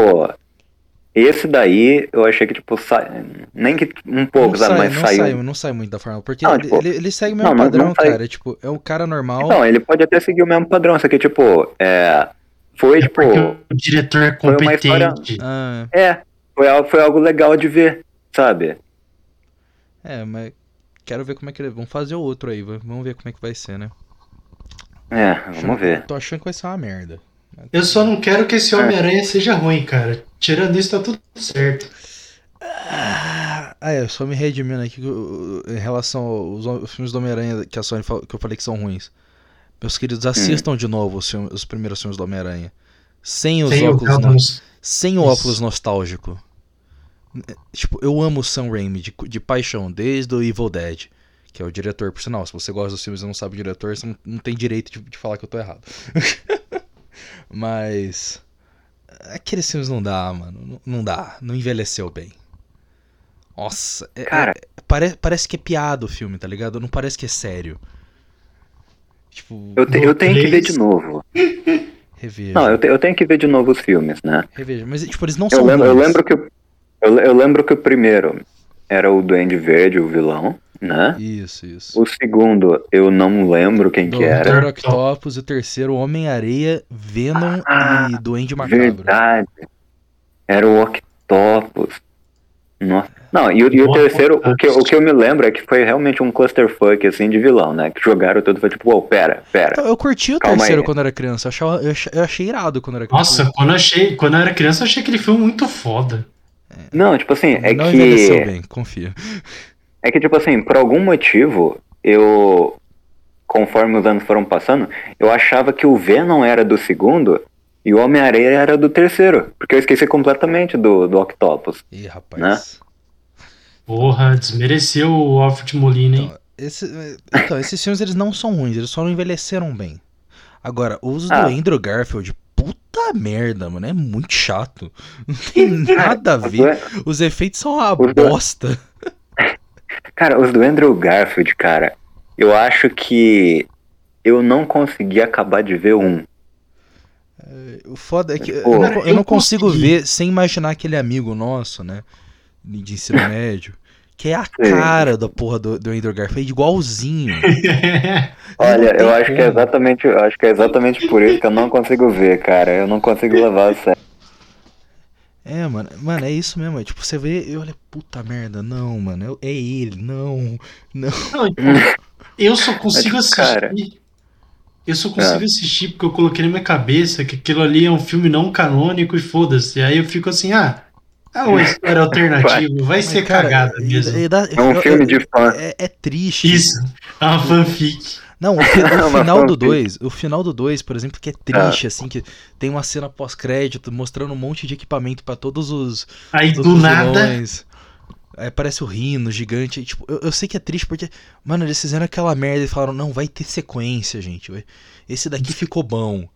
esse daí, eu achei que, tipo, sai... nem que um pouco, não sai, mas não saiu. Sai, não sai muito da forma, porque não, ele, tipo, ele, ele, segue o mesmo não, padrão, não cara. Tipo, é um cara normal. Não, ele pode até seguir o mesmo padrão, só que, tipo, é. Foi, é tipo. o diretor é competente. História... Ah. É, foi algo, foi algo legal de ver, sabe? É, mas quero ver como é que eles vão fazer o outro aí, vamos ver como é que vai ser, né? É, vamos ver. Tô achando que vai ser uma merda. Eu só não quero que esse Homem-Aranha seja ruim, cara. Tirando isso, tá tudo certo. Ah, é, só me redimindo aqui em relação aos filmes do Homem-Aranha que a Sony que eu falei que são ruins. Meus queridos, Hum. assistam hum. de novo os, filmes, os, primeiros filmes do Homem-Aranha. Sem os sem óculos. O no, sem o óculos nostálgico. Tipo, eu amo o Sam Raimi de, de paixão, desde o Evil Dead, que é o diretor, por sinal. Se você gosta dos filmes e não sabe o diretor, você não, não tem direito de, de falar que eu tô errado. Mas. Aqueles filmes não dá, mano. Não dá. Não envelheceu bem. Nossa. É, Cara. É, pare, parece que é piada o filme, tá ligado? Não parece que é sério. Tipo. Eu, te, eu tenho que ver de novo. Reveja. Não, eu, te, eu tenho que ver de novo os filmes, né? Reveja. Mas, tipo, eles não eu são. Lembro, eu lembro que. Eu, eu lembro que o primeiro era o Duende Verde, o vilão, né? Isso, isso. O segundo, eu não lembro quem Do, que era. Dr. Octopus, o terceiro, Homem-Areia, Venom ah, e Duende Macabro. Verdade. Era o Octopus. Nossa. Não, e, e o terceiro, o que, o que eu me lembro é que foi realmente um clusterfuck, assim, de vilão, né? Que jogaram tudo, foi tipo, oh, pera, pera. Então, eu curti o terceiro aí. quando era criança, eu, achava, eu, achei, eu achei irado quando era criança. Nossa, quando eu, achei, quando eu era criança, eu achei aquele filme muito foda. Não, tipo assim, é não que... envelheceu bem, confia. É que, tipo assim, por algum motivo, eu... Conforme os anos foram passando, eu achava que o Venom era do segundo e o Homem-Areia era do terceiro. Porque eu esqueci completamente do, do Octopus. Ih, rapaz. Né? Porra, desmereceu o Alfred Molina, hein? Então, esse, então, esses filmes eles não são ruins, eles só não envelheceram bem. Agora, os Ah. do Andrew Garfield, puta merda, mano, é muito chato. Não tem nada a ver. Os efeitos são uma bosta. Cara, os do Andrew Garfield, cara, eu acho que eu não consegui acabar de ver um. O foda é que Pô, eu não, eu eu não consigo consegui. ver sem imaginar aquele amigo nosso, né? De ensino médio. Que é a cara da porra do, do Andrew Garfield, igualzinho. Olha, eu acho que é exatamente, eu acho que é exatamente por isso que eu não consigo ver, cara. Eu não consigo levar a sério. É, mano, mano, é isso mesmo. É, tipo, você vê e olha, puta merda, não, mano, é é ele, não, não. Não, eu só consigo assistir. cara- Eu só consigo É. assistir porque eu coloquei na minha cabeça que aquilo ali é um filme não canônico e foda-se. Aí eu fico assim, ah, é uma história alternativa, vai ser cara, cagada mesmo. e dá- É um eu- filme eu- de fã. É, é triste. Isso, é uma fanfic. Não, o, fi- o final do fanfic. 2, o final do 2, por exemplo, que é triste, assim, que tem uma cena pós-crédito mostrando um monte de equipamento pra todos os, Aí todos do os nada, vilões. Aí aparece o Rino gigante. tipo, eu, eu sei que é triste porque, mano, eles fizeram aquela merda e falaram: não, vai ter sequência, gente. Esse daqui ficou bom.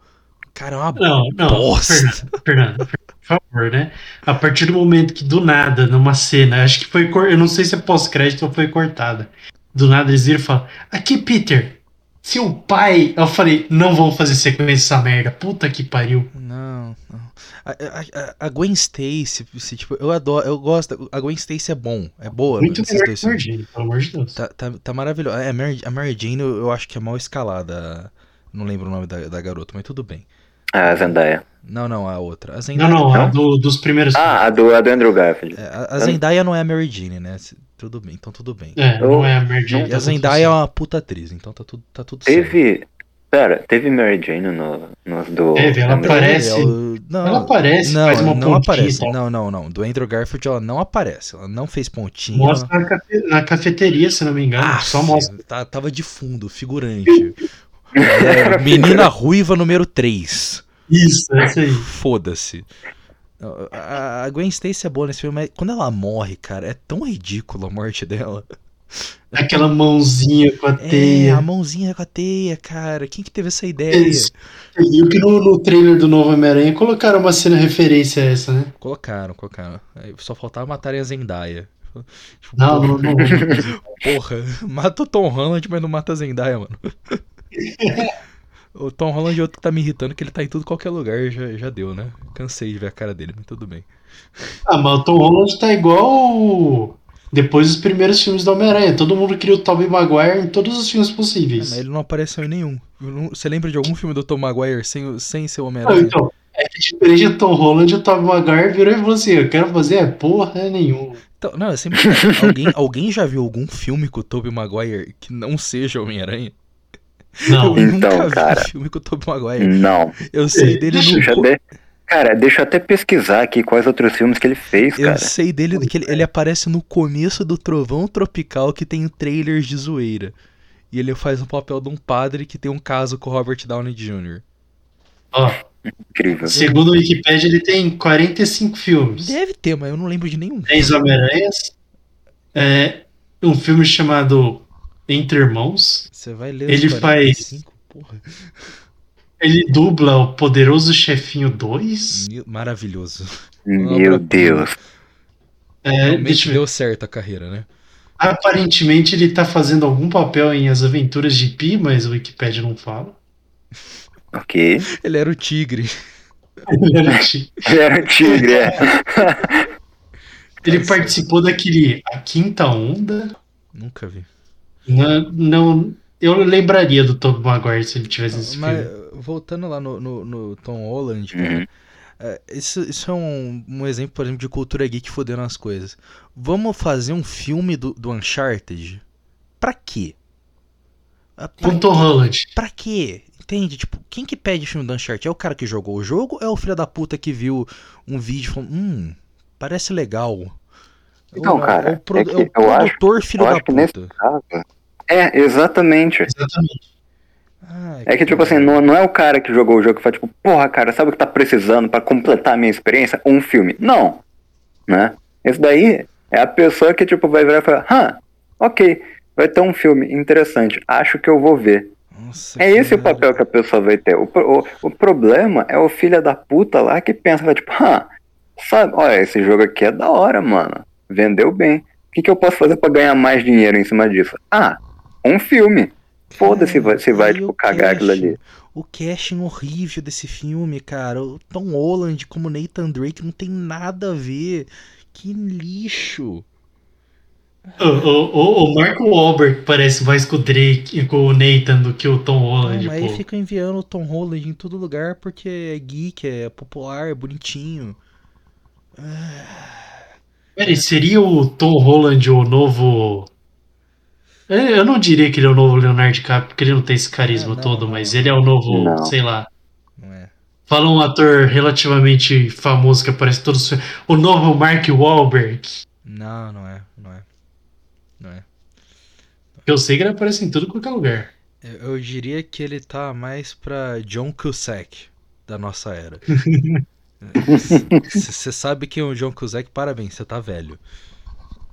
Cara, é uma Não, não, bosta. Fernando, Fernando, por favor, né? A partir do momento que do nada, numa cena, acho que foi, cor- eu não sei se é pós-crédito ou foi cortada. Do nada eles viram e falam: Aqui, Peter, seu pai. Eu falei: Não vão fazer sequência essa merda, puta que pariu. Não, não. A, a- a- a Gwen Stacy, se, tipo, eu adoro, eu gosto. A Gwen Stacy é bom, é boa. Muito melhor dois que o filmes. Mary Jane, pelo amor de Deus. Tá, tá, tá maravilhoso. É, A Mary, a Mary Jane eu, eu acho que é mal escalada. Não lembro o nome da, da garota, mas tudo bem. Ah, Zendaya. Não, não, a outra. A Não, Zendaya, não, a Não? do- dos primeiros. Ah, a do, a do Andrew Garfield. é, a, a Zendaya não é a Mary Jane, né? Tudo bem, então tudo bem. É, não é a Mary Jane. E tá a Zendaya é certo. uma puta atriz, então tá tudo, tá tudo certo. Teve. Pera, teve Mary Jane no, nos do. Teve, ela Andrew- aparece. É, o- não, Ela aparece, não, faz uma não pontinha aparece. Não, não, não. Do Andrew Garfield ela não aparece. Ela não fez pontinha. Mostra na, cafe- na cafeteria, se não me engano. Ah, só mostra. Tá, tava de fundo, figurante. É, menina Ruiva número 3. Isso, essa aí. Foda-se. A Gwen Stacy é boa nesse filme, mas quando ela morre, cara, é tão ridículo a morte dela. Aquela mãozinha com a É, teia. a mãozinha com a teia, cara. Quem que teve essa ideia? Você viu que no, no trailer do novo Homem-Aranha colocaram uma cena referência a essa, né? Colocaram, colocaram. Só faltava matarem a Zendaya. Tipo, Não, porra, não, não. Porra, mata o Tom Holland, mas não mata a Zendaya, mano. o Tom Holland é outro que tá me irritando, que ele tá em tudo qualquer lugar, já, já deu, né? Cansei de ver a cara dele, mas tudo bem. Ah, mas o Tom Holland tá igual depois dos primeiros filmes do Homem-Aranha. Todo mundo queria o Tobey Maguire em todos os filmes É, possíveis. mas ele não apareceu em nenhum. Você lembra de algum filme do Tom Maguire sem, sem ser Homem-Aranha? então, é que diferente do Tom Holland, o Tobey Maguire virou e falou assim, eu quero fazer é porra nenhuma. Então, não, é sempre. alguém, alguém já viu algum filme com o Tobey Maguire que não seja Homem-Aranha? Não, Eu Então, nunca vi cara. um filme com o Tobey Maguire. Não. Eu sei dele Deixa no. Deixa eu co- de- Cara, deixa eu até pesquisar aqui quais outros filmes que ele fez, Eu cara. sei dele que ele, ele aparece no começo do Trovão Tropical que tem trailers de zoeira. E ele faz o papel de um padre que tem um caso com o Robert Downey Jr. ó, Incrível. segundo o Wikipedia, ele tem 45 filmes. Deve ter, mas eu não lembro de nenhum. 10 Homem-Aranhas. É, um filme chamado Entre Irmãos. Você vai ler Ele os faz- 45, porra. Ele dubla o Poderoso Chefinho 2. Meu- Maravilhoso. Meu Deus. É, Realmente deixa eu ver. deu certo a carreira, né? Aparentemente ele tá fazendo algum papel em As Aventuras de Pi, mas o Wikipedia não fala. Ok. Ele era o tigre. Ele era ti- Ele era um tigre, é. Ele participou daquele A Quinta Onda. Nunca vi. Não, não- eu lembraria do Tobey Maguire se ele tivesse esse Mas filme. voltando lá no, no, no Tom Holland, cara, Uhum. é, isso, isso é um, um exemplo, por exemplo, de cultura geek fodendo as coisas. Vamos fazer um filme do, do Uncharted? Pra quê? Ah, Pra, Com Tom Holland. pra quê? Entende? Tipo, quem que pede filme do Uncharted? É o cara que jogou o jogo ou é o filho da puta que viu um vídeo e falou, hum, parece legal? Então, Ou- cara, ou o pro- é que é o eu acho- produtor filho eu da acho que nesse- puta. caso. É, exatamente. Exatamente. Ai, É que, tipo assim, não, não é o cara que jogou o jogo que fala, tipo, porra, cara, sabe o que tá precisando pra completar a minha experiência? Um filme. Não. Né? Esse daí é a pessoa que, tipo, vai virar e falar, hã, ok, vai ter um filme interessante, acho que eu vou ver. Nossa, É esse o cara. papel que a pessoa vai ter. O, o, o problema é o filho da puta lá que pensa, vai, tipo, hã, sabe, olha, esse jogo aqui é da hora, mano. Vendeu bem. O que, que eu posso fazer pra ganhar mais dinheiro em cima disso? Ah, um filme. Foda-se vai- se vai, tipo, o cagar aquilo ali. O casting horrível desse filme, cara. O Tom Holland como Nathan Drake não tem nada a ver. Que lixo. O, o, o- o Mark Wahlberg parece mais com o Drake, com o Nathan do que o Tom Holland, mas aí fica enviando o Tom Holland em todo lugar porque é geek, é popular, é bonitinho. Peraí, seria o Tom Holland o novo. É, Eu não diria que ele é o novo Leonardo DiCaprio, porque ele não tem esse carisma É, não, todo, não. mas ele é o novo, Não. sei lá. Não é? Fala um ator relativamente famoso que aparece todos. O novo Mark Wahlberg. Não, não é. Não é. Não é. Eu sei que ele aparece em tudo qualquer lugar. Eu, eu diria que ele tá mais pra John Cusack da nossa era. Você sabe quem é o John Cusack? Parabéns, você tá velho.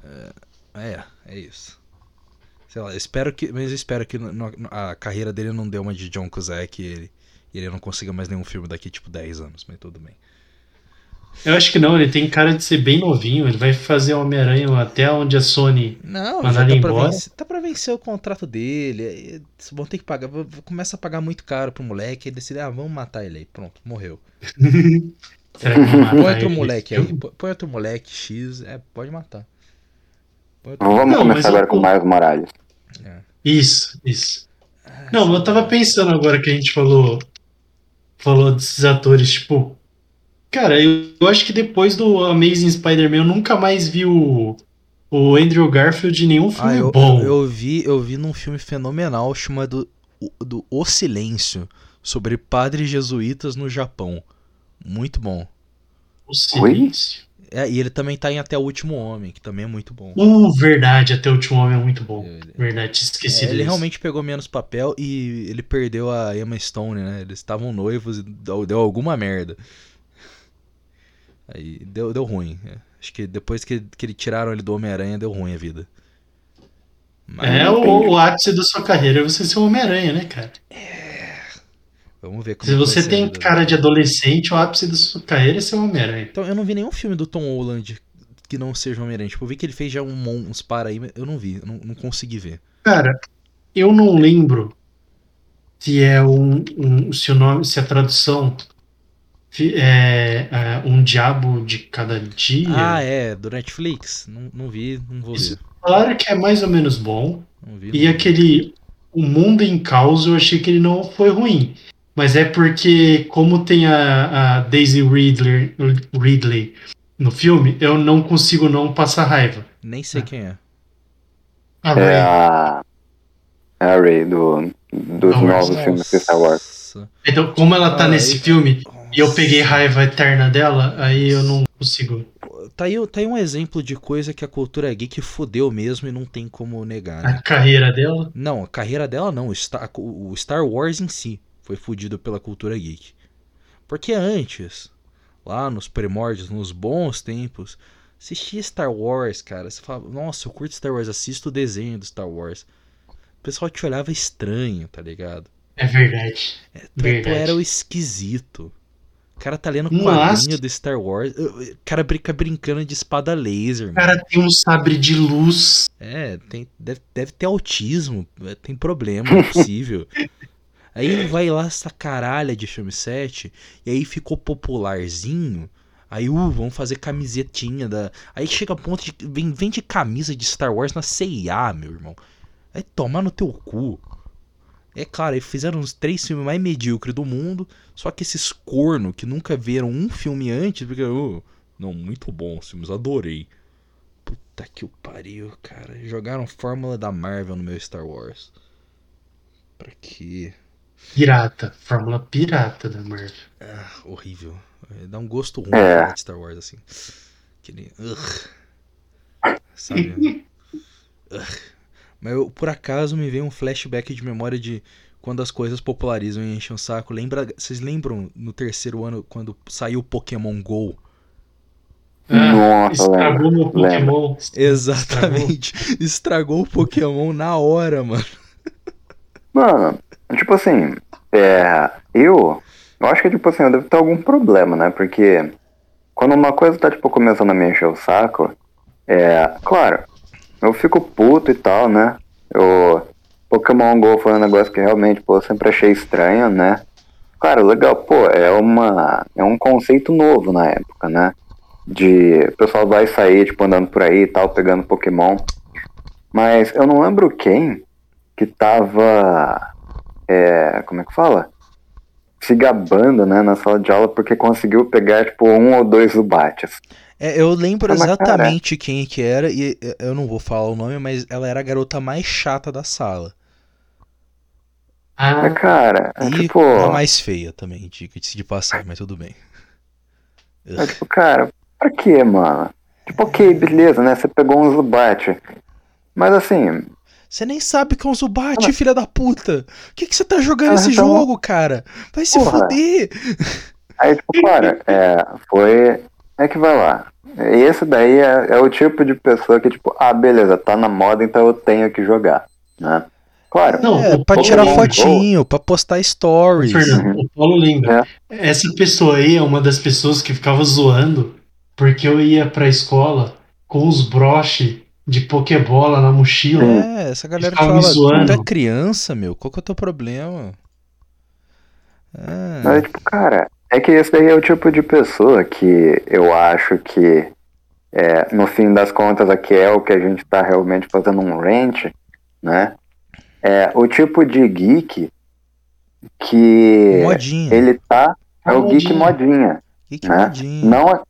É, é, é isso. Sei lá, espero que, mas espero que no- a carreira dele não dê uma de John Cusack e ele, ele não consiga mais nenhum filme daqui tipo 10 anos, mas tudo bem. Eu acho que não, ele tem cara de ser bem novinho. Ele vai fazer Homem-Aranha até onde a Sony. Não, Mandar tá ele pra, embora? vencer, tá pra vencer o contrato dele. aí Vão ter que pagar. Começa a pagar muito caro pro moleque. Aí decide, ah, vamos matar ele aí. Pronto, morreu. Será que Põe outro moleque aí. Põe outro moleque X. É, pode matar. Outro... Vamos Não, começar agora eu- com o Miles Morales. Isso, isso. Não, eu tava pensando agora que a gente falou. Falou desses atores, tipo. Cara, eu, eu acho que depois do Amazing Spider-Man eu nunca mais vi o, o Andrew Garfield em nenhum filme Ah, eu, bom. eu vi, eu vi num filme fenomenal chamado O- do O Silêncio sobre padres jesuítas no Japão. Muito bom. O silêncio. É, e ele também tá em Até o Último Homem, que também é muito bom. Uh, verdade, Até o Último Homem é muito bom. Ele- Verdade, esqueci É, disso. ele realmente pegou menos papel e ele perdeu a Emma Stone, né? Eles estavam noivos e deu, deu alguma merda. Aí deu, deu ruim. é. Acho que depois que, que ele tiraram ele do Homem-Aranha, deu ruim a vida. Mas É o, o ápice da sua carreira é você ser o Homem-Aranha, né, cara? Vamos ver como Se que vai você tem cara de adolescente, o ápice da sua carreira é ser o Homem-Aranha. Então, eu não vi nenhum filme do Tom Holland que não seja Homem-Aranha. Tipo, eu vi que ele fez já um, uns para aí, mas eu não vi, eu não, não consegui ver. Cara, eu não lembro se é um, um- se o nome, se a tradução é, é um diabo de cada dia. Ah, é, do Netflix? Não, não vi, não vou Isso. ver. Falaram que é mais ou menos bom. Não vi, E não vi. aquele O Mundo em Caos, eu achei que ele não foi ruim. Mas é porque, como tem a, a Daisy Ridley, Ridley no filme, eu não consigo não passar raiva. Nem sei quem é. A É Ray. a. É a Ray do, dos Star Wars. novos filmes de Star Wars. Nossa. Então, como ela tá Ah, nesse filme e eu peguei raiva eterna dela, aí eu não consigo. Tá aí, tá aí um exemplo de coisa que a cultura geek fudeu mesmo e não tem como negar, né? A carreira dela. Não, a carreira dela não. O Star, o Star Wars em si foi fudido pela cultura geek. Porque antes, lá nos primórdios, nos bons tempos, assistia Star Wars, cara. Você falava, nossa, eu curto Star Wars, assisto o desenho do Star Wars. O pessoal te olhava estranho, tá ligado? É verdade. É, tu, tu Verdade. era o esquisito. O cara tá lendo Nossa. quadrinho do Star Wars. O cara brinca brincando de espada laser, O mano. cara tem um sabre de luz. É, tem, deve, deve ter autismo, é, tem problema, é possível. aí vai lá essa caralha de filme 7, e aí ficou popularzinho. Aí, uh, vamos fazer camisetinha da. Aí chega a ponto de. Vem, vende camisa de Star Wars na CIA, meu irmão. Aí tomar no teu cu. É claro, aí fizeram os três filmes mais medíocres do mundo. Só que esses corno que nunca viram um filme antes, porque, uh, não, muito bom os filmes, adorei. Puta que o pariu, cara. Jogaram fórmula da Marvel no meu Star Wars. Pra quê? Pirata. Fórmula pirata da Marvel. Ah, horrível. É, Dá um gosto ruim É. de Star Wars assim. Aquele. Ugh. Sabe? Ugh. Mas eu, por acaso me veio um flashback de memória de quando as coisas popularizam e enchem o saco. Lembra, vocês lembram no terceiro ano quando saiu o Pokémon GO? Ah, Nossa, estragou meu lembro. Pokémon. Exatamente. Estragou o Pokémon na hora, mano. Mano, tipo assim, é, eu, eu acho que, tipo assim, eu devo ter algum problema, né? Porque quando uma coisa tá, tipo, começando a me encher o saco, é, claro, eu fico puto e tal, né? Eu, Pokémon GO foi um negócio que realmente, pô, eu sempre achei estranho, né? Claro, legal, pô, é uma, é um conceito novo na época, né? De, o pessoal vai sair, tipo, andando por aí e tal, pegando Pokémon. Mas eu não lembro quem que tava. É, como é que fala? Se gabando, né, na sala de aula porque conseguiu pegar, tipo, um ou dois Zubats. É, eu lembro Ah, mas, cara, exatamente quem que era, e eh, eu não vou falar o nome, mas ela era a garota mais chata da sala. Ah, cara, é, E tipo, a mais feia também, diga-se de passar, mas tudo bem. é, tipo, cara, pra quê, mano? Tipo, ok, beleza, né? Você pegou um Zubat. Mas assim, Você nem sabe que é um Zubat, filha da puta! O que, que você tá jogando Ah, esse então- jogo, cara? Vai se Porra. fuder! aí, tipo, cara, é, foi. É que vai lá. Esse daí é, é o tipo de pessoa que, tipo, ah, beleza, tá na moda, então eu tenho que jogar, né? Claro. Não, É, pra tirar Go- fotinho, pra postar stories. Fernando, o Paulo lembra. Essa pessoa aí é uma das pessoas que ficava zoando porque eu ia pra escola com os broches de Pokébola na mochila. É, essa galera que fala, zoando. tu é criança, meu, qual que é o teu problema? É. Mas, tipo, cara, é que esse daí é o tipo de pessoa que eu acho que, é, no fim das contas, aqui é o que a gente tá realmente fazendo um rant, né? É o tipo de geek que Modinha. ele tá. É o geek Modinha. modinha. Que que né? modinha? Não, é-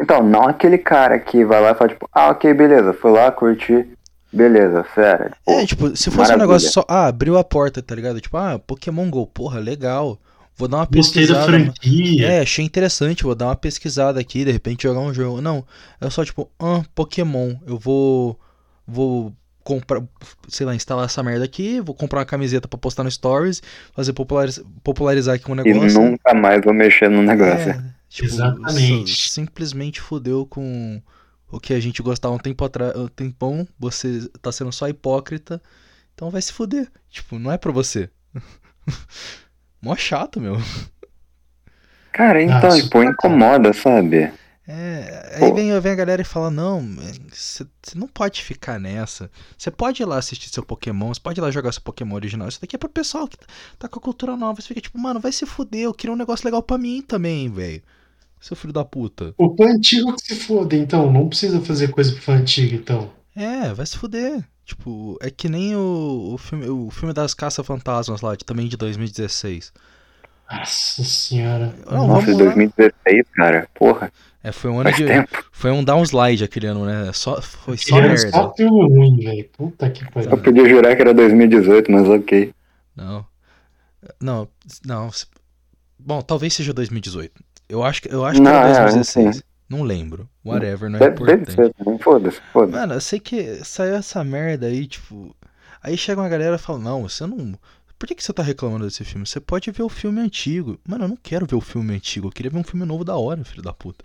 então, não aquele cara que vai lá e fala, tipo, ah, ok, beleza, fui lá, curti, beleza, sério. É, tipo, se fosse um maravilha. negócio só. Ah, abriu a porta, tá ligado? Tipo, ah, Pokémon Go, porra, legal. vou dar uma Gostei da pesquisada. franquia. É, achei interessante, vou dar uma pesquisada aqui, de repente jogar um jogo. Não, é só tipo, ah, Pokémon, eu vou vou comprar, sei lá, instalar essa merda aqui, vou comprar uma camiseta pra postar no Stories, fazer populariz- popularizar aqui um E negócio. nunca mais vou mexer no negócio. É, tipo, Exatamente. simplesmente fudeu com o que a gente gostava um tempo atrás, um tempão, você tá sendo só hipócrita, então vai se fuder. Tipo, não é pra você. Mó chato, meu. Cara, então, Ah, tipo, incomoda, sabe? É, aí Pô. vem, vem a galera e fala, não, você não pode ficar nessa. Você pode ir lá assistir seu Pokémon, você pode ir lá jogar seu Pokémon original. Isso daqui é pro pessoal que tá com a cultura nova. Você fica tipo, mano, vai se fuder, eu queria um negócio legal pra mim também, velho. Seu filho da puta. O fã antigo que se foda, então. Não precisa fazer coisa pro fã antigo, então. É, vai se fuder. Tipo, é que nem o, o, filme, o filme das caça-fantasmas lá, de, também de 2016. Nossa senhora. Não, Nossa, de vamos lá. 2016, cara. Porra, É, foi um ano faz de. tempo. Foi um downslide aquele ano, né? Só, foi só era merda. só filme ruim, velho. Puta que Eu pariu. podia jurar que era 2018, mas ok. Não. Não, não. Bom, talvez seja 2018. Eu acho que, eu acho que Não, era é, 2016. Não lembro. Whatever, não é importante. ser foda-se, foda-se. Mano, eu sei que saiu essa merda aí, tipo. Aí chega uma galera e fala: Não, você não. Por que, que você tá reclamando desse filme? Você pode ver o filme antigo. Mano, eu não quero ver o filme antigo. Eu queria ver um filme novo da hora, filho da puta.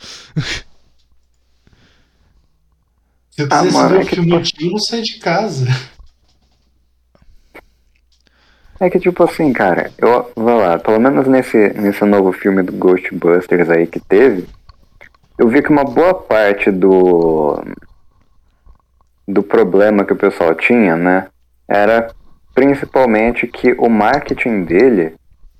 Se eu Ah, quisesse mano, ver é o que- filme antigo, não sai de casa. É que, tipo assim, cara, eu, vai lá, pelo menos nesse, nesse novo filme do Ghostbusters aí que teve, eu vi que uma boa parte do. do problema que o pessoal tinha, né, era principalmente que o marketing dele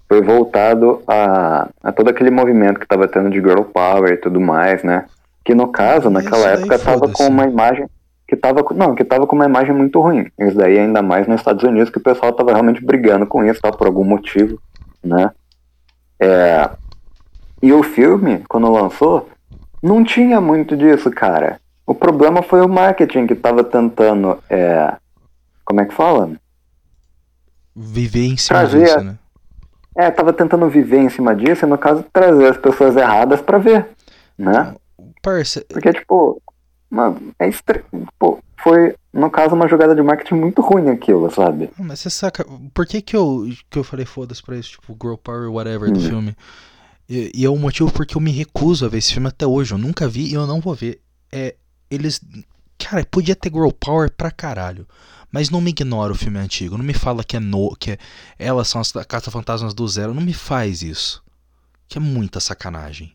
foi voltado a, a todo aquele movimento que tava tendo de girl power e tudo mais, né, que no caso, naquela isso época, tava com uma imagem que tava com- não, que tava com uma imagem muito ruim. Isso daí ainda mais nos Estados Unidos que o pessoal tava realmente brigando com isso, tá, por algum motivo, né? É, E o filme, quando lançou, não tinha muito disso, cara. O problema foi o marketing que tava tentando, é, como é que fala? Viver em cima Trazer- disso, né? É, tava tentando viver em cima disso e no caso trazer as pessoas erradas pra ver, né? Parça, Porque, tipo, mano, é estre... Pô, foi, no caso, uma jogada de marketing muito ruim aquilo, sabe? Mas você saca, por que que eu, que eu falei foda-se pra isso, tipo, Girl Power, whatever, do Hum. filme? E, e é o motivo porque eu me recuso a ver esse filme até hoje, eu nunca vi e eu não vou ver. É, eles, cara, podia ter Girl Power pra caralho, mas não me ignora o filme antigo, não me fala que é no, que é, elas são as caça-fantasmas do zero, não me faz isso. Que é muita sacanagem.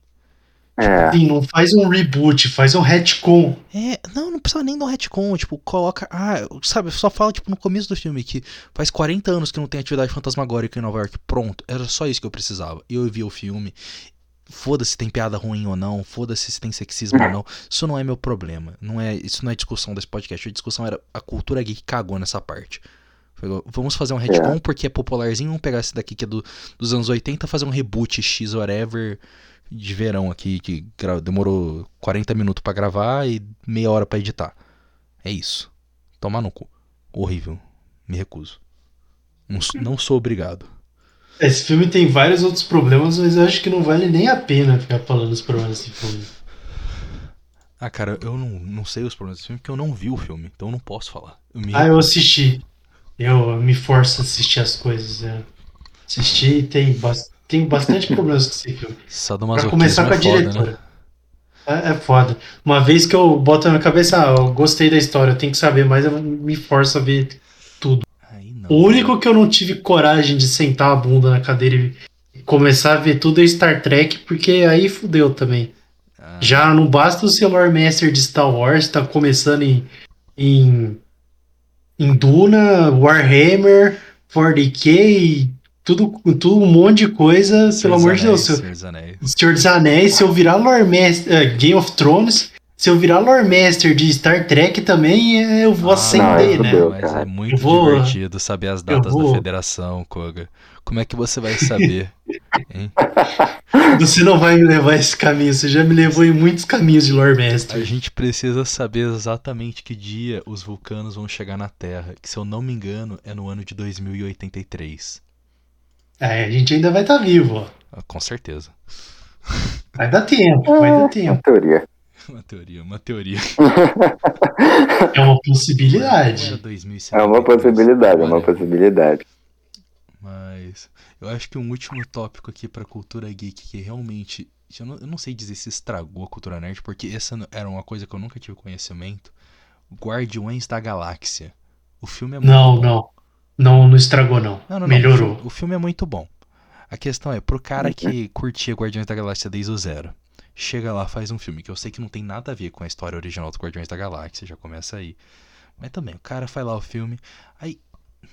É, Sim, não faz um reboot, faz um retcon. É, não, não precisa nem do retcon, tipo, coloca, ah, sabe, só fala, tipo, no começo do filme que faz 40 anos que não tem atividade fantasmagórica em Nova York, pronto, era só isso que eu precisava. E eu vi o filme, foda-se se tem piada ruim ou não, foda-se se tem sexismo ou não, isso não é meu problema, não é, isso não é discussão desse podcast, a discussão era a cultura geek cagou nessa parte. Falou, Vamos fazer um retcon porque é popularzinho, vamos pegar esse daqui que é do, dos anos 80, fazer um reboot X whatever de verão aqui, que demorou 40 minutos pra gravar e meia hora pra editar. É isso. Tomar no cu. Horrível. Me recuso. Não, não sou obrigado. Esse filme tem vários outros problemas, mas eu acho que não vale nem a pena ficar falando os problemas desse filme. Ah, cara, eu não, não sei os problemas desse filme porque eu não vi o filme, então eu não posso falar. Eu me Ah, eu assisti. Eu me forço a assistir as coisas. é. Assisti e tem, bas- tem bastante problemas com esse filme. Pra começar com a é foda, diretora. né? É, é foda. Uma vez que eu boto na minha cabeça, ah, eu gostei da história, eu tenho que saber mais, eu me forço a ver. Aí não. O único que eu não tive coragem de sentar a bunda na cadeira e começar a ver tudo é Star Trek, porque aí fudeu também. Ah, Já não basta o Lore Master de Star Wars, tá começando em, em, em Duna, Warhammer, 40k, e tudo, tudo um monte de coisa, Senhor pelo amor de Deus. Anéis, Se eu, Senhor dos Anéis. Senhor dos Anéis, se eu virar Lore Master, eh, Game of Thrones, se eu virar Lore Master de Star Trek também, eh, eu vou Ah, acender, não, né? fudeu. Mas é muito vou- divertido saber as datas da federação, Koga. Como é que você vai saber? hein? Você não vai me levar esse caminho, você já me levou em muitos caminhos de Lore A Master. gente precisa saber exatamente que dia os vulcanos vão chegar na Terra, que se eu não me engano é no ano de 2083. É, a gente ainda vai estar tá vivo, ó. Ah, com certeza. Vai dar tempo, vai dar Uma tempo. teoria. Uma teoria, uma teoria. É uma possibilidade. 2072, É uma possibilidade, é uma possibilidade. Mas eu acho que um último tópico aqui pra cultura geek que realmente. Eu não, eu não sei dizer se estragou a cultura nerd, porque essa era uma coisa que eu nunca tive conhecimento. Guardiões da Galáxia. O filme é muito Não, bom. não. Não, não estragou, não. Não, não, não. Melhorou. O filme, o filme é muito bom. A questão é, pro cara que curtia Guardiões da Galáxia desde o zero, chega lá, faz um filme que eu sei que não tem nada a ver com a história original dos Guardiões da Galáxia, já começa aí. Mas também, o cara faz lá o filme. Aí,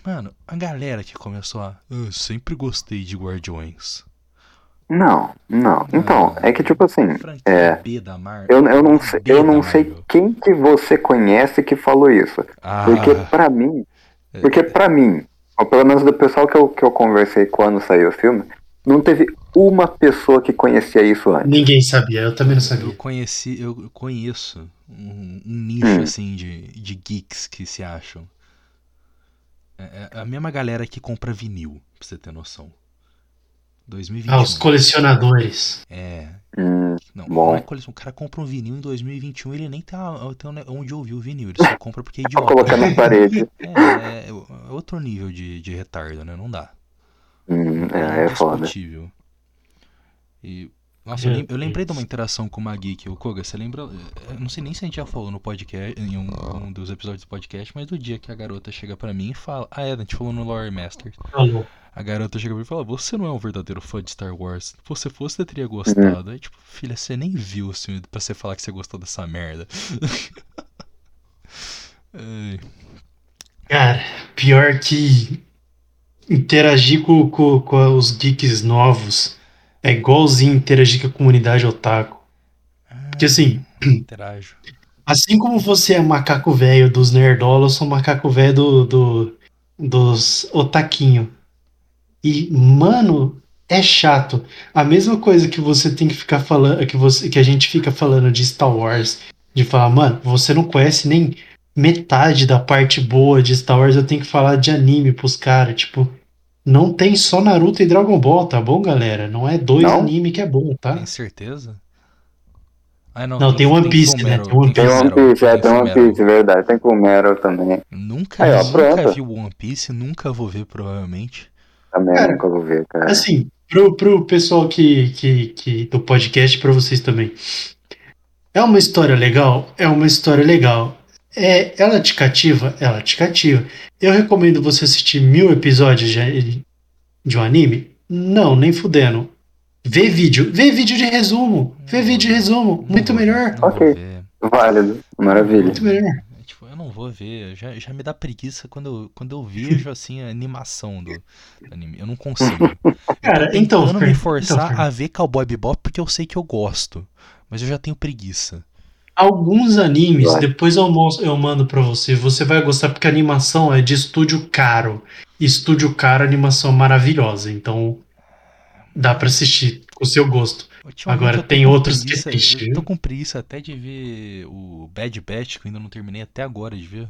mano, a galera que começou a. Eu sempre gostei de Guardiões. Não, não. Então, é que tipo assim, é. B da Marvel. Eu, eu não sei, B eu não sei quem que você conhece que falou isso. Ah, Porque pra mim, porque pra mim, ou pelo menos do pessoal que eu, que eu conversei quando saiu o filme, não teve uma pessoa que conhecia isso antes. Ninguém sabia, eu também não Eu sabia. conheci, eu conheço um, um nicho Hum. assim de, de geeks que se acham. É, é a mesma galera que compra vinil, pra você ter noção. 2021. Ah, os colecionadores. É. Hum, Não, Bom. não é. O cara compra um vinil em 2021 ele nem tem, a- tem onde ouvir o vinil. Ele só compra porque é pra idiota. colocar na parede. É, é, é outro nível de, de retardo, né? Não dá. Hum, é, é foda. Indiscutível. E. Nossa, eu, lem- eu lembrei de uma interação com uma geek, o Koga, você lembra? Eu não sei nem se a gente já falou no podcast, em um, um dos episódios do podcast, mas do dia que a garota chega pra mim e fala. Ah, é, a gente falou no Lore Masters. Falou. A garota chega pra mim e fala: Você não é um verdadeiro fã de Star Wars. Se você fosse, você teria gostado. Aí, tipo, filha, você nem viu o filme pra você falar que você gostou dessa merda. Ai, Cara, pior que interagir com, com, com os geeks novos é igualzinho interagir com a comunidade otaku. Porque assim, interajo. assim como você é macaco velho dos nerdolas, eu sou macaco velho do, do, dos otaquinho. E, mano, é chato. A mesma coisa que você tem que ficar falando, que, você, que a gente fica falando de Star Wars, de falar, mano, você não conhece nem metade da parte boa de Star Wars, eu tenho que falar de anime pros caras, tipo, não tem só Naruto e Dragon Ball, tá bom, galera? Não é dois Não? anime que é bom, tá? Tem certeza? Ah, não, Não, tem One Piece, né? Tem One Tem One Piece, é, tem One. Piece, verdade. Tem com o Meryl também. Nunca, Aí, ó, nunca vi o One Piece, nunca vou ver, provavelmente. Também Cara, vou ver, cara. Assim, pro, pro pessoal que, que, que do podcast, pra vocês também. É uma história legal? É uma história legal. É, ela te cativa? Ela te cativa. Eu recomendo você assistir mil episódios de, de um anime? Não, nem fudendo. Vê vídeo. Vê vídeo de resumo. Vê vídeo de resumo. Muito melhor. Ok. Válido, maravilha. Muito melhor. Eu não vou ver. Já, já me dá preguiça quando eu, quando eu vejo assim a animação do, do anime. Eu não consigo. Cara, Eu tô então, tentando Fer- me forçar então, a ver Cowboy Bebop porque eu sei que eu gosto. Mas eu já tenho preguiça. Alguns animes, Vai. depois eu, mostro, eu mando pra você. Você vai gostar porque a animação é de estúdio caro. Estúdio caro, animação maravilhosa. Então dá pra assistir com o seu gosto. Agora tem outros que preguiça- é triste, Eu tô com preguiça até de ver o Bad Batch, que eu ainda não terminei até agora de ver.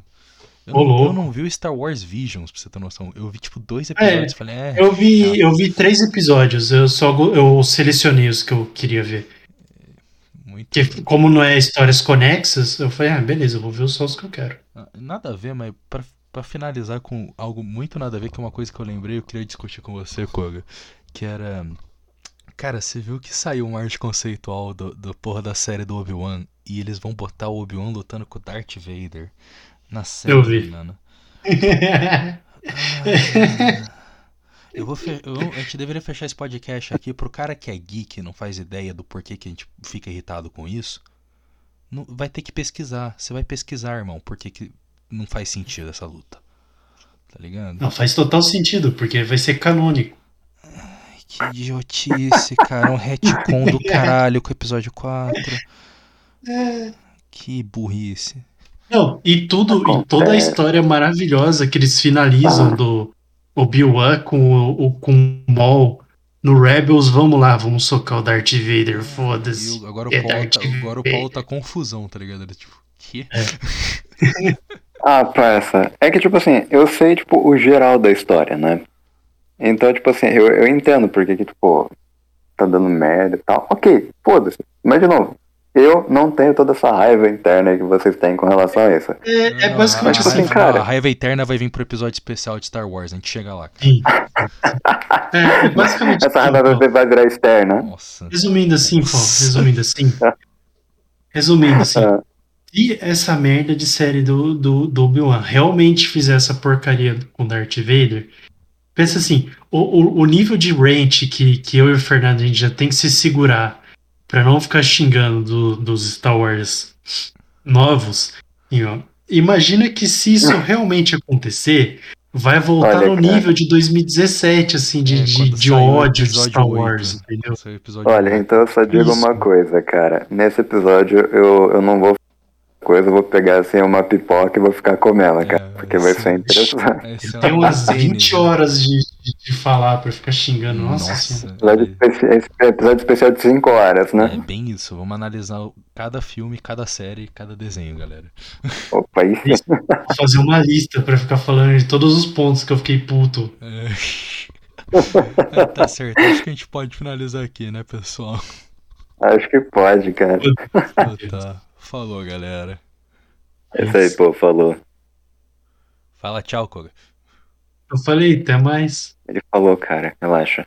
Eu, Ô, não, eu não vi o Star Wars Visions, pra você ter noção. Eu vi tipo dois episódios e falei, é. Eu vi, chato. eu vi três episódios. Eu só eu selecionei os que eu queria ver. Muito. Porque como não é histórias conexas, eu falei, ah, beleza, eu vou ver só os que eu quero. Ah, Nada a ver, mas pra, pra finalizar com algo muito nada a ver, que é uma coisa que eu lembrei, eu queria discutir com você, Koga. Que era. Cara, você viu que saiu um arte conceitual do, do porra da série do Obi-Wan e eles vão botar o Obi-Wan lutando com o Darth Vader na série, Eu vi. mano. Ah, eu vou fe- eu- a gente deveria fechar esse podcast aqui pro cara que é geek e não faz ideia do porquê que a gente fica irritado com isso. Não, vai ter que pesquisar. Você vai pesquisar, irmão, por que que não faz sentido essa luta. Tá ligado? Não, faz total sentido, porque vai ser canônico. Que idiotice, cara. Um retcon do caralho com o episódio 4. Que burrice. Não, e tudo, e toda a história maravilhosa que eles finalizam do Obi-Wan com o, o- com o Maul no Rebels, vamos lá, vamos socar o Darth Vader, foda-se. o- agora, o É Paulo Darth tá, agora o. Paulo tá confusão, tá ligado? Ele, tipo, que? Ah, parça. É que, tipo assim, eu sei, tipo, o geral da história, né? Então, tipo assim, eu, eu entendo porque que, tipo, tá dando merda e tal. Ok, foda-se. Mas, de novo, eu não tenho toda essa raiva interna que vocês têm com relação a isso. É, é basicamente a, assim, raiva, cara. A raiva eterna vai vir pro episódio especial de Star Wars, a gente chega lá. Cara. Sim. É, é basicamente Essa assim, raiva Paulo. vai- virar externa. Nossa. Resumindo assim, Paulo, resumindo assim. Resumindo assim, Ah, se essa merda de série do, do, do Obi-Wan realmente fizer essa porcaria com Darth Vader, pensa assim, o, o, o nível de rant que, que eu e o Fernando a gente já tem que se segurar pra não ficar xingando do- dos Star Wars novos, imagina que se isso realmente acontecer, vai voltar Olha, no cara. nível de 2017, assim, de, É, de, de ódio de Star 8, Wars, entendeu? É o episódio Olha, 8. então eu só digo Isso. uma coisa, cara. Nesse episódio eu, eu não vou coisa, eu vou pegar assim uma pipoca e vou ficar comendo, É, cara. porque vai isso. ser interessante. É Tem um umas tênis, 20 né? horas de, de, de falar pra ficar xingando. Nossa, Nossa, senhora. Episódio, esse episódio especial de 5 horas, é, né? é bem isso. Vamos analisar cada filme, cada série, cada desenho, galera. Opa, sim. Vou fazer uma lista pra ficar falando de todos os pontos que eu fiquei puto. É. É, tá certo, acho que a gente pode finalizar aqui, né, pessoal? Acho que pode, cara. Então tá. Falou, galera. É isso aí, pô, falou. Fala tchau, Koga. Eu falei, até mais. Ele falou, cara, relaxa.